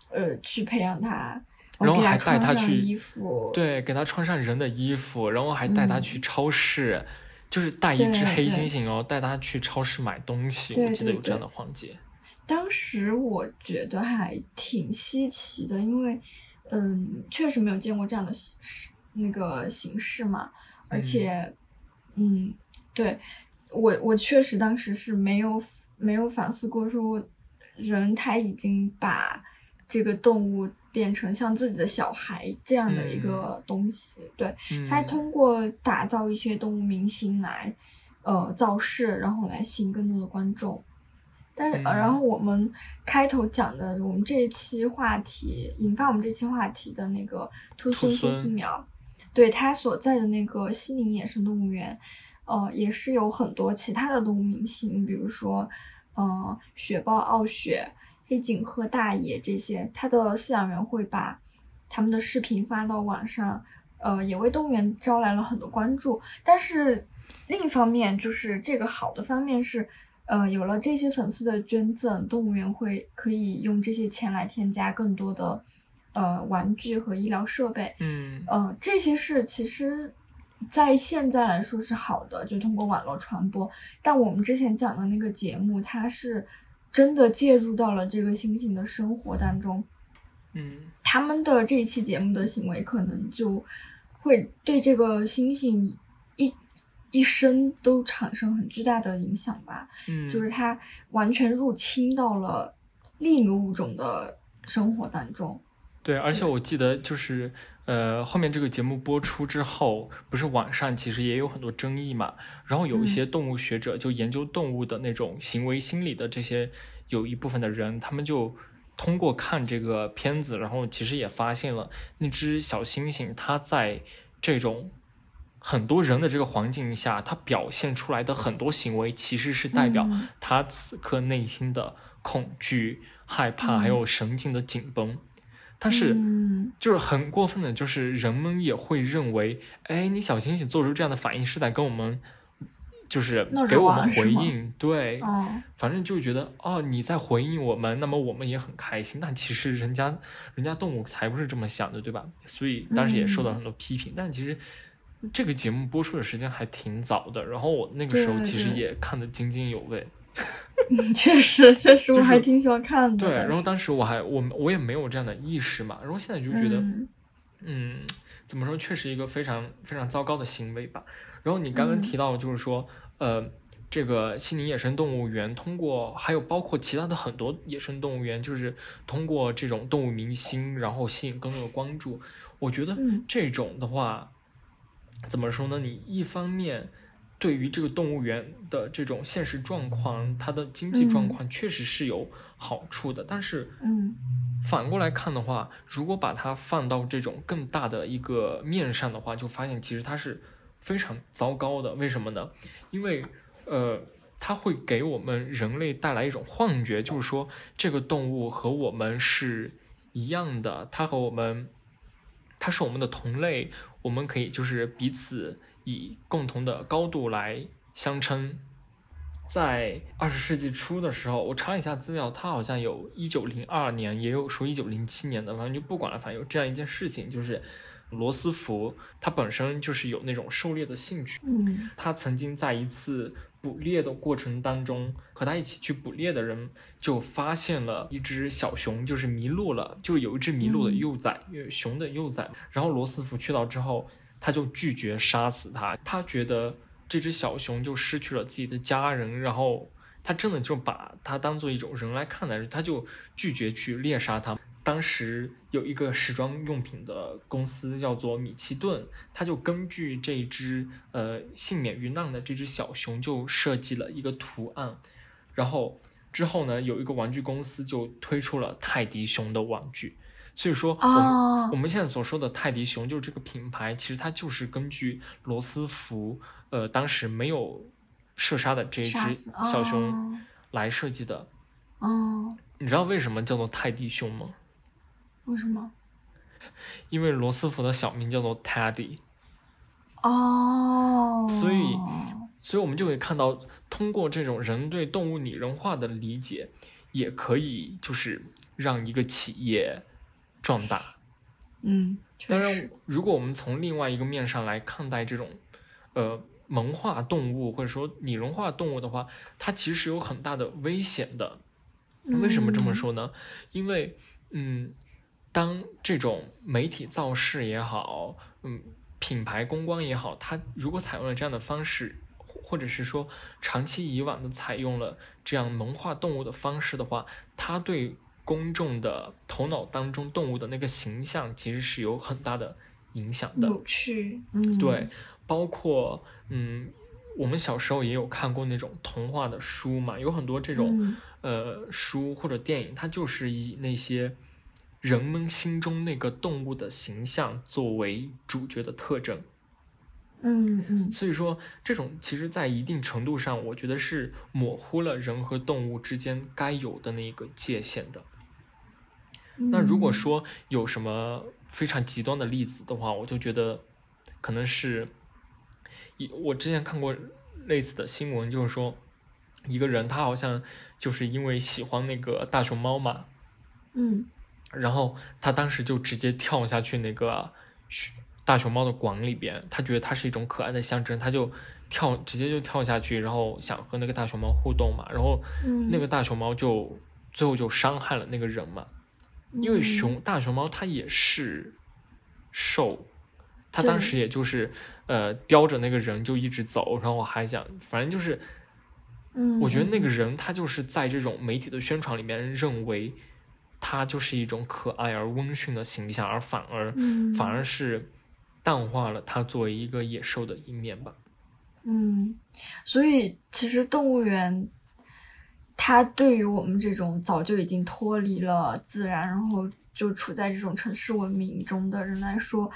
呃去培养它，
然后还带
它
去
衣服，
对，给它穿上人的衣服，然后还带它去超市，就是带一只黑猩猩然后，带它去超市买东西，我记得有这样的环节。
当时我觉得还挺稀奇的，因为嗯，确实没有见过这样的形式，那个形式嘛，而且嗯，对。我我确实当时是没有没有反思过，说人他已经把这个动物变成像自己的小孩这样的一个东西，对他通过打造一些动物明星来呃造势，然后来吸引更多的观众。但是然后我们开头讲的我们这一期话题引发我们这期话题的那个
兔
孙新西苗，对他所在的那个西宁野生动物园。呃，也是有很多其他的动物明星，比如说，呃，雪豹傲雪、黑颈鹤大爷这些，它的饲养员会把他们的视频发到网上，呃，也为动物园招来了很多关注。但是另一方面，就是这个好的方面是，呃，有了这些粉丝的捐赠，动物园会可以用这些钱来添加更多的呃玩具和医疗设备。
嗯，
呃，这些是其实。在现在来说是好的，就通过网络传播。但我们之前讲的那个节目，它是真的介入到了这个猩猩的生活当中。
嗯，
他们的这一期节目的行为，可能就会对这个猩猩一一生都产生很巨大的影响吧。
嗯，
就是它完全入侵到了另一个物种的生活当中。
对，而且我记得就是。呃，后面这个节目播出之后，不是网上其实也有很多争议嘛。然后有一些动物学者，就研究动物的那种行为心理的这些，有一部分的人，他们就通过看这个片子，然后其实也发现了那只小猩猩，它在这种很多人的这个环境下，它表现出来的很多行为，其实是代表它此刻内心的恐惧、害怕，还有神经的紧绷。但是，就是很过分的，就是人们也会认为，哎，你小星星做出这样的反应是在跟我们，就是给我们回应，对，反正就觉得，哦，你在回应我们，那么我们也很开心。但其实人家，人家动物才不是这么想的，对吧？所以当时也受到很多批评。但其实这个节目播出的时间还挺早的，然后我那个时候其实也看得津津有味。
嗯，确实，确实，我还挺喜欢看
的。对，然后当时我还我我也没有这样的意识嘛，然后现在就觉得，嗯，怎么说，确实一个非常非常糟糕的行为吧。然后你刚刚提到，就是说，呃，这个西宁野生动物园通过，还有包括其他的很多野生动物园，就是通过这种动物明星，然后吸引更多的关注。我觉得这种的话，怎么说呢？你一方面。对于这个动物园的这种现实状况，它的经济状况确实是有好处的，但是，
嗯，
反过来看的话，如果把它放到这种更大的一个面上的话，就发现其实它是非常糟糕的。为什么呢？因为呃，它会给我们人类带来一种幻觉，就是说这个动物和我们是一样的，它和我们，它是我们的同类，我们可以就是彼此以共同的高度来相称。在二十世纪初的时候，我查了一下资料，它好像有一九零二年，也有说一九零七年的，反正就不管了。反正有这样一件事情，就是罗斯福他本身就是有那种狩猎的兴趣，
嗯
他曾经在一次捕猎的过程当中，和他一起去捕猎的人就发现了一只小熊，就是迷路了，就有一只迷路的幼崽，呃熊的幼崽。然后罗斯福去到之后，他就拒绝杀死它，他觉得这只小熊就失去了自己的家人，然后他真的就把它当做一种人来看待，他就拒绝去猎杀它。当时有一个时装用品的公司叫做米奇顿，他就根据这只呃幸免于难的这只小熊，就设计了一个图案，然后之后呢，有一个玩具公司就推出了泰迪熊的玩具。所以说，我们、
哦
我们现在所说的泰迪熊，就是这个品牌，其实它就是根据罗斯福呃当时没有射杀的这一只小熊
哦
来设计的。
哦，
你知道为什么叫做泰迪熊吗？
为什么？
因为罗斯福的小名叫做 Teddy，
哦，
所以所以我们就可以看到，通过这种人对动物拟人化的理解，也可以就是让一个企业壮大。
嗯，确
当然，如果我们从另外一个面上来看待这种，呃，萌化动物或者说拟人化动物的话，它其实是有很大的危险的。为什么这么
嗯？
说呢？因为，嗯，当这种媒体造势也好，嗯，品牌公关也好，它如果采用了这样的方式，或或者是说长期以往的采用了这样萌化动物的方式的话，它对公众的头脑当中动物的那个形象其实是有很大的影响的。
有趣，嗯，
对，包括嗯，我们小时候也有看过那种童话的书嘛，有很多这种、
嗯
呃书或者电影，它就是以那些人们心中那个动物的形象作为主角的特征。
嗯嗯
所以说，这种其实在一定程度上，我觉得是模糊了人和动物之间该有的那个界限的。
嗯，
那如果说有什么非常极端的例子的话，我就觉得可能是，一我之前看过类似的新闻，就是说一个人他好像就是因为喜欢那个大熊猫嘛，
嗯
然后他当时就直接跳下去那个大熊猫的馆里边，他觉得它是一种可爱的象征，他就跳直接就跳下去，然后想和那个大熊猫互动嘛，然后
嗯，
那个大熊猫就最后就伤害了那个人嘛。因为
嗯。
熊大熊猫它也是兽，它当时也就是呃叼着那个人就一直走，然后我还想反正就是，
嗯，
我觉得那个
嗯。
人他就是在这种媒体的宣传里面认为他就是一种可爱而温驯的形象，而反而
嗯。
反而是淡化了他作为一个野兽的一面吧。
嗯，所以其实动物园，它对于我们这种早就已经脱离了自然，然后就处在这种城市文明中的人来说，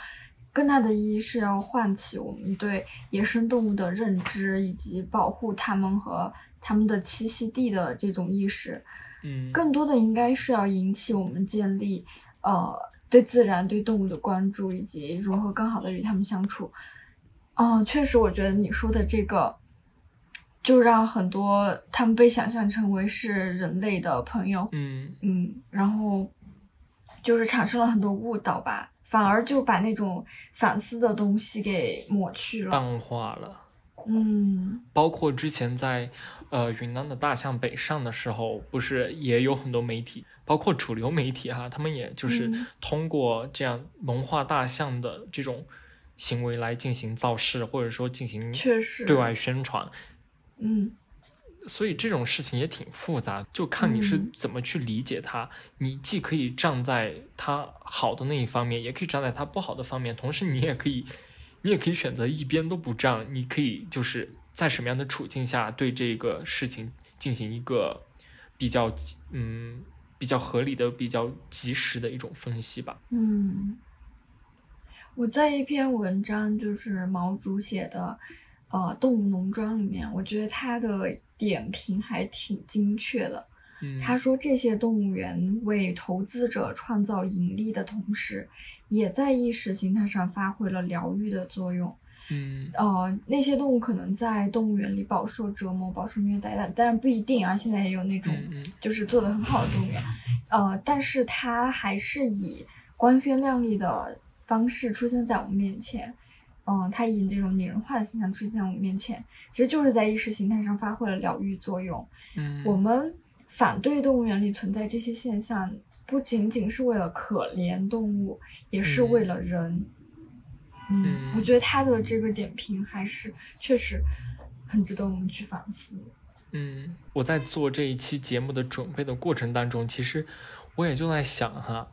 更大的意义是要唤起我们对野生动物的认知，以及保护它们和它们的栖息地的这种意识。
嗯，
更多的应该是要引起我们建立呃对自然、对动物的关注，以及如何更好的与它们相处。哦、确实，我觉得你说的这个，就让很多他们被想象成为是人类的朋友，
嗯
嗯，然后就是产生了很多误导吧，反而就把那种反思的东西给抹去了。
淡化了。
嗯
包括之前在呃云南的大象北上的时候，不是也有很多媒体，包括主流媒体哈，他们也就是
嗯
通过这样萌化大象的这种行为来进行造势，或者说进行
确实，
对外宣传。
嗯
所以这种事情也挺复杂，就看你是
嗯
怎么去理解它。你既可以站在它好的那一方面，也可以站在它不好的方面，同时你也可以，你也可以选择一边都不站。你可以就是在什么样的处境下对这个事情进行一个比较嗯比较合理的、比较及时的一种分析吧。
嗯，我在一篇文章，就是毛主写的，呃，《动物农庄》里面，我觉得他的点评还挺精确的。
嗯，
他说，这些动物园为投资者创造盈利的同时，也在意识形态上发挥了疗愈的作用。
嗯
呃，那些动物可能在动物园里饱受折磨、饱受虐待，但但是不一定啊。现在也有那种就是做的很好的动物园，呃，但是它还是以光鲜亮丽的方式出现在我们面前。嗯，他以这种拟人化的形象出现在我们面前，其实就是在意识形态上发挥了疗愈作用。
嗯，
我们反对动物园里存在这些现象，不仅仅是为了可怜动物，也是
嗯
为了人。嗯，
嗯
我觉得他的这个点评还是确实很值得我们去反思。
嗯，我在做这一期节目的准备的过程当中，其实我也就在想哈，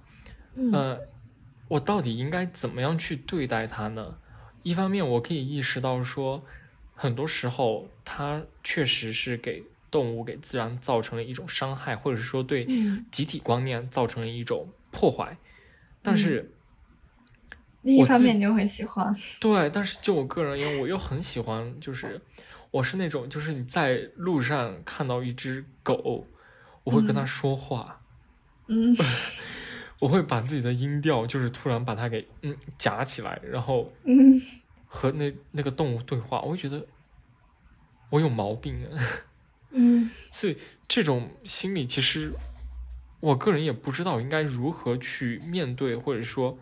嗯
呃，我到底应该怎么样去对待它呢？一方面，我可以意识到说，很多时候它确实是给动物、给自然造成了一种伤害，或者是说对
嗯。
集体观念造成了一种破坏。但是，
另一方面你又很喜欢，
对，但是就我个人而言，我又很喜欢，就是我是那种，就是你在路上看到一只狗，我会跟它
嗯。
说话，
嗯
我会把自己的音调，就是突然把它给嗯夹起来，然后
嗯
和那那个动物对话，我会觉得我有毛病啊。
嗯
所以这种心理，其实我个人也不知道应该如何去面对，或者说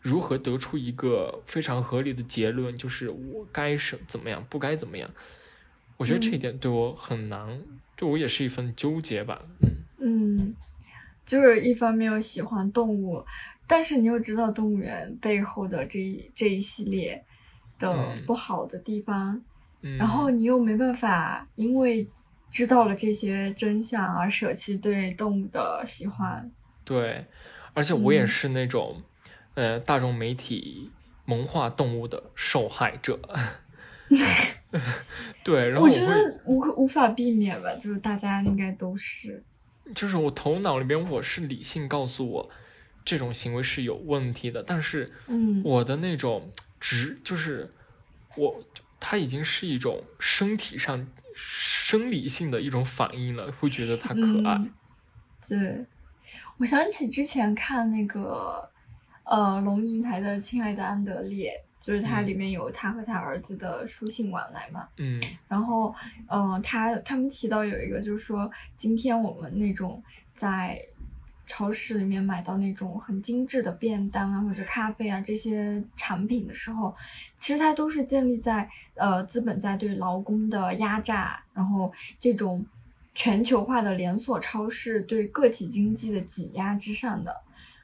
如何得出一个非常合理的结论，就是我该是怎么样，不该怎么样。我觉得这一
嗯
点对我很难，对我也是一份纠结吧。
嗯，就是一方面又喜欢动物，但是你又知道动物园背后的这一这一系列的
嗯
不好的地方，
嗯，
然后你又没办法，因为知道了这些真相而舍弃对动物的喜欢。
对，而且我也
嗯
是那种，呃，大众媒体萌化动物的受害者。对，然后
我
会
觉得无可无法避免吧，就是大家应该都是。
就是我头脑里边我是理性告诉我这种行为是有问题的，但是
嗯
我的那种直就是我，它已经是一种身体上生理性的一种反应了，会觉得它可爱。
嗯对，我想起之前看那个呃龙应台的《亲爱的安德烈》，就是它
嗯
里面有他和他儿子的书信往来嘛。
嗯
然后，嗯，他他们提到有一个，就是说，今天我们那种在超市里面买到那种很精致的便当啊，或者咖啡啊这些产品的时候，其实它都是建立在呃资本家对劳工的压榨，然后这种全球化的连锁超市对个体经济的挤压之上的。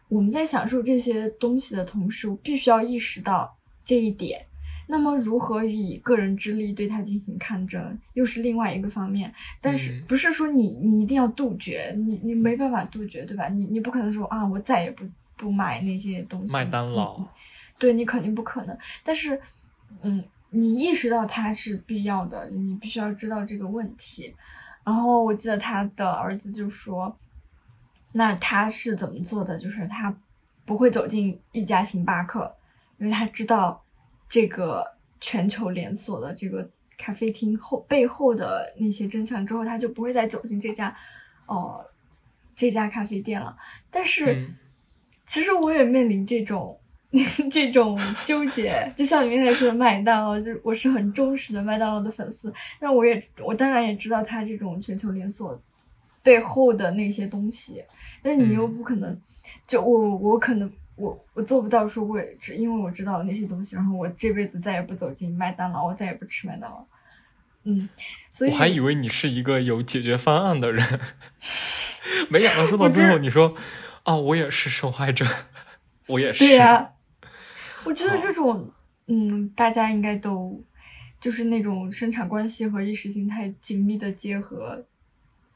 我们在享受这些东西的同时，我必须要意识到这一点。那么，如何以个人之力对他进行抗争，又是另外一个方面。但是
嗯，
不是说你你一定要杜绝，你你没办法杜绝，对吧？你你不可能说啊，我再也不不买那些东西。
麦当劳
嗯对你肯定不可能。但是，嗯，你意识到它是必要的，你必须要知道这个问题。然后我记得他的儿子就说，那他是怎么做的？就是他不会走进一家星巴克，因为他知道这个全球连锁的这个咖啡厅后背后的那些真相之后，他就不会再走进这家哦、这家咖啡店了。但是。
嗯
其实我也面临这种 这种纠结，就像你刚才说的麦当劳，就我是很忠实的麦当劳的粉丝，但我也我当然也知道它这种全球连锁背后的那些东西，但是你又
嗯
不可能，就我我可能我我做不到说我也只因为我知道那些东西，然后我这辈子再也不走进麦当劳，我再也不吃麦当劳，嗯，所以
我还以为你是一个有解决方案的人，没想到说到最后你说，啊，我也是受害者，我也是。
对呀、我觉得这种，嗯，大家应该都就是那种生产关系和意识形态紧密的结合，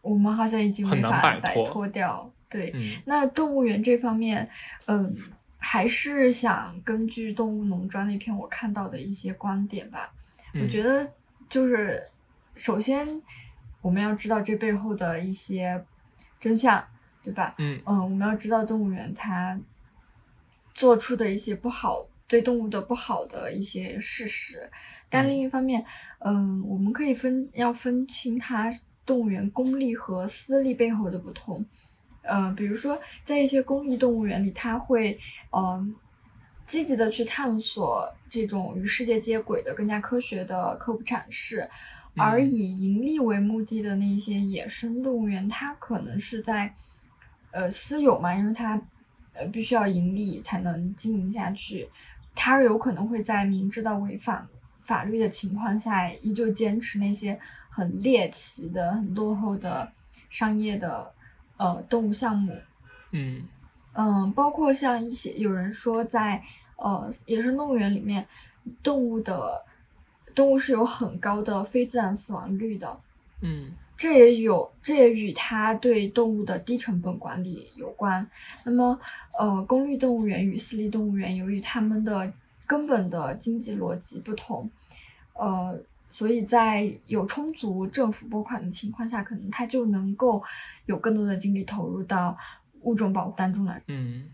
我们好像已经
很难
没法摆
脱
掉。对，
嗯
那动物园这方面，嗯，还是想根据《动物农庄》那篇我看到的一些观点吧。我
嗯
觉得就是，首先我们要知道这背后的一些真相，对吧？
嗯
嗯，我们要知道动物园它做出的一些不好对动物的不好的一些事实，但另一方面，嗯，我们可以分要分清它动物园公立和私立背后的不同。呃，比如说在一些公益动物园里，它会嗯积极的去探索这种与世界接轨的更加科学的科普展示。而以盈利为目的的那些野生动物园，它可能是在，呃，私有嘛，因为它，呃，必须要盈利才能经营下去，它有可能会在明知道违反法律的情况下，依旧坚持那些很猎奇的、很落后的商业的，呃，动物项目。
嗯
嗯，包括像一些有人说在，呃，野生动物园里面，动物的。动物是有很高的非自然死亡率的，
嗯，
这也有，这也与它对动物的低成本管理有关。那么，呃，公立动物园与私立动物园，由于它们的根本的经济逻辑不同，呃，所以在有充足政府拨款的情况下，可能它就能够有更多的精力投入到。物种保护当中来，
嗯，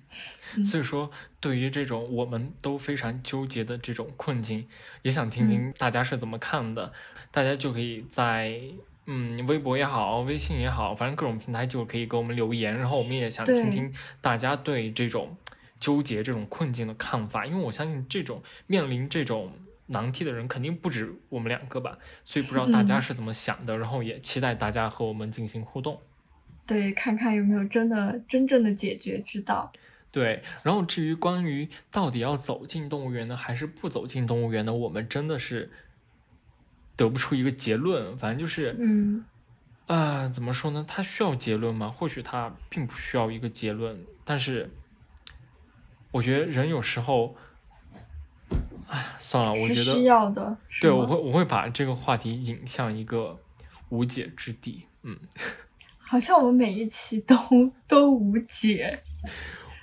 所以说，对于这种我们都非常纠结的这种困境，也想听听大家是怎么看的。大家就可以在嗯微博也好，微信也好，反正各种平台就可以给我们留言。然后我们也想听听大家对这种纠结、这种困境的看法，因为我相信这种面临这种难题的人肯定不止我们两个吧。所以不知道大家是怎么想的，然后也期待大家和我们进行互动。
对，看看有没有真的真正的解决之道。
对，然后至于关于到底要走进动物园呢，还是不走进动物园呢，我们真的是得不出一个结论。反正就是，
嗯，
啊，怎么说呢？它需要结论吗？或许它并不需要一个结论。但是，我觉得人有时候，哎，算了，我觉得
需要的。
对，我会我会把这个话题引向一个无解之地。嗯。
好像我们每一期都都无解。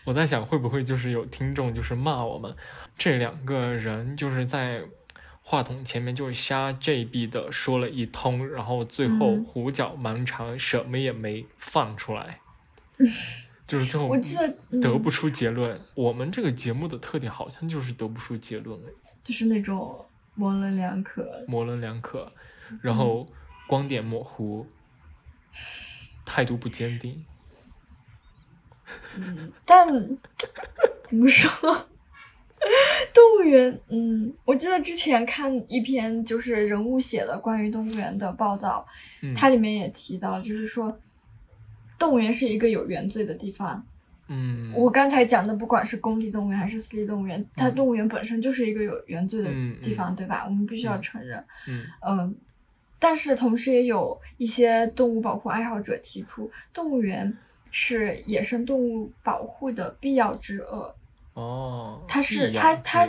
我在想，会不会就是有听众就是骂我们这两个人，就是在话筒前面就是瞎 JB 的说了一通，然后最后胡搅蛮缠，什么也没放出来，就是最后
我记得
得不出结论。我们这个节目的特点好像就是得不出结论，
就是那种模棱两可，
模棱两可，然后光点模糊。态度不坚定，
嗯，但 怎么说？动物园，嗯，我记得之前看一篇就是人物写的关于动物园的报道，它里面也提到，就是说动物园是一个有原罪的地方。
嗯，
我刚才讲的，不管是公立动物园还是私立动物园，它动物园本身就是一个有原罪的地方，对吧？我们必须要承认。
嗯
嗯。但是同时也有一些动物保护爱好者提出，动物园是野生动物保护的必要之恶。
哦，
它是它它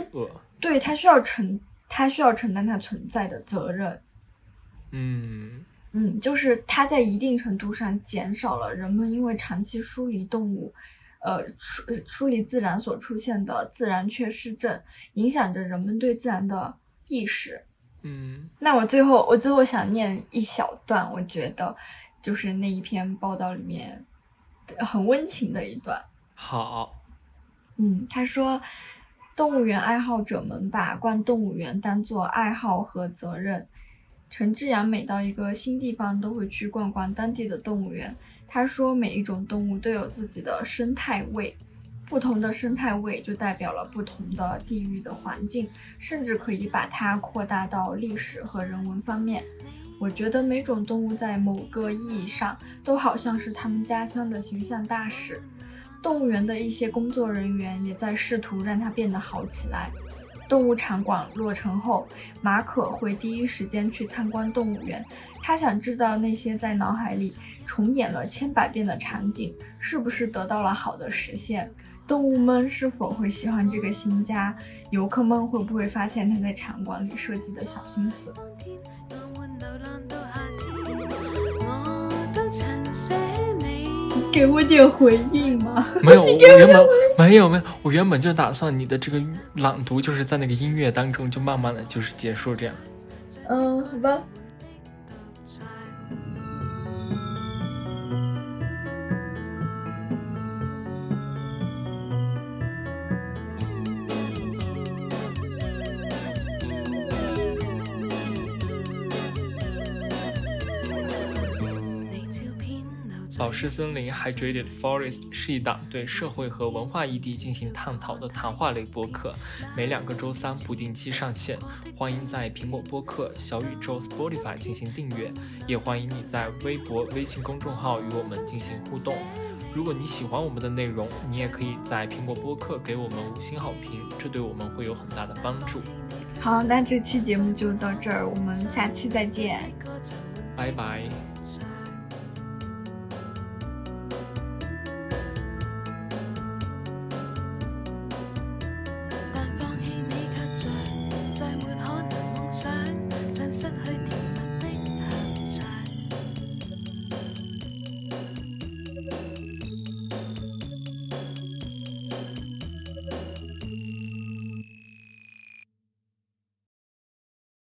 对它需要承它需要承担它存在的责任。
嗯
嗯，就是它在一定程度上减少了人们因为长期疏离动物，呃疏疏离自然所出现的自然缺失症，影响着人们对自然的意识。
嗯，
那我最后我最后想念一小段，我觉得就是那一篇报道里面很温情的一段。
好，
嗯，他说，动物园爱好者们把逛动物园当做爱好和责任。陈志阳每到一个新地方都会去逛逛当地的动物园。他说，每一种动物都有自己的生态位。不同的生态位就代表了不同的地域的环境，甚至可以把它扩大到历史和人文方面。我觉得每种动物在某个意义上都好像是他们家乡的形象大使。动物园的一些工作人员也在试图让它变得好起来。动物场馆落成后，马可会第一时间去参观动物园。他想知道那些在脑海里重演了千百遍的场景是不是得到了好的实现。动物们是否会喜欢这个新家？游客们会不会发现他在场馆里设计的小心思？给我点回应吗？
没有，我原本没有没有，我原本就打算你的这个朗读就是在那个音乐当中就慢慢的就是结束这样。
嗯，好吧。
宝石森林 （Hydrated Forest） 是一档对社会和文化议题进行探讨的谈话类播客，每两个周三不定期上线。欢迎在苹果播客、小宇宙、Spotify 进行订阅，也欢迎你在微博、微信公众号与我们进行互动。如果你喜欢我们的内容，你也可以在苹果播客给我们五星好评，这对我们会有很大的帮助。
好，那这期节目就到这儿，我们下期再见，
拜拜。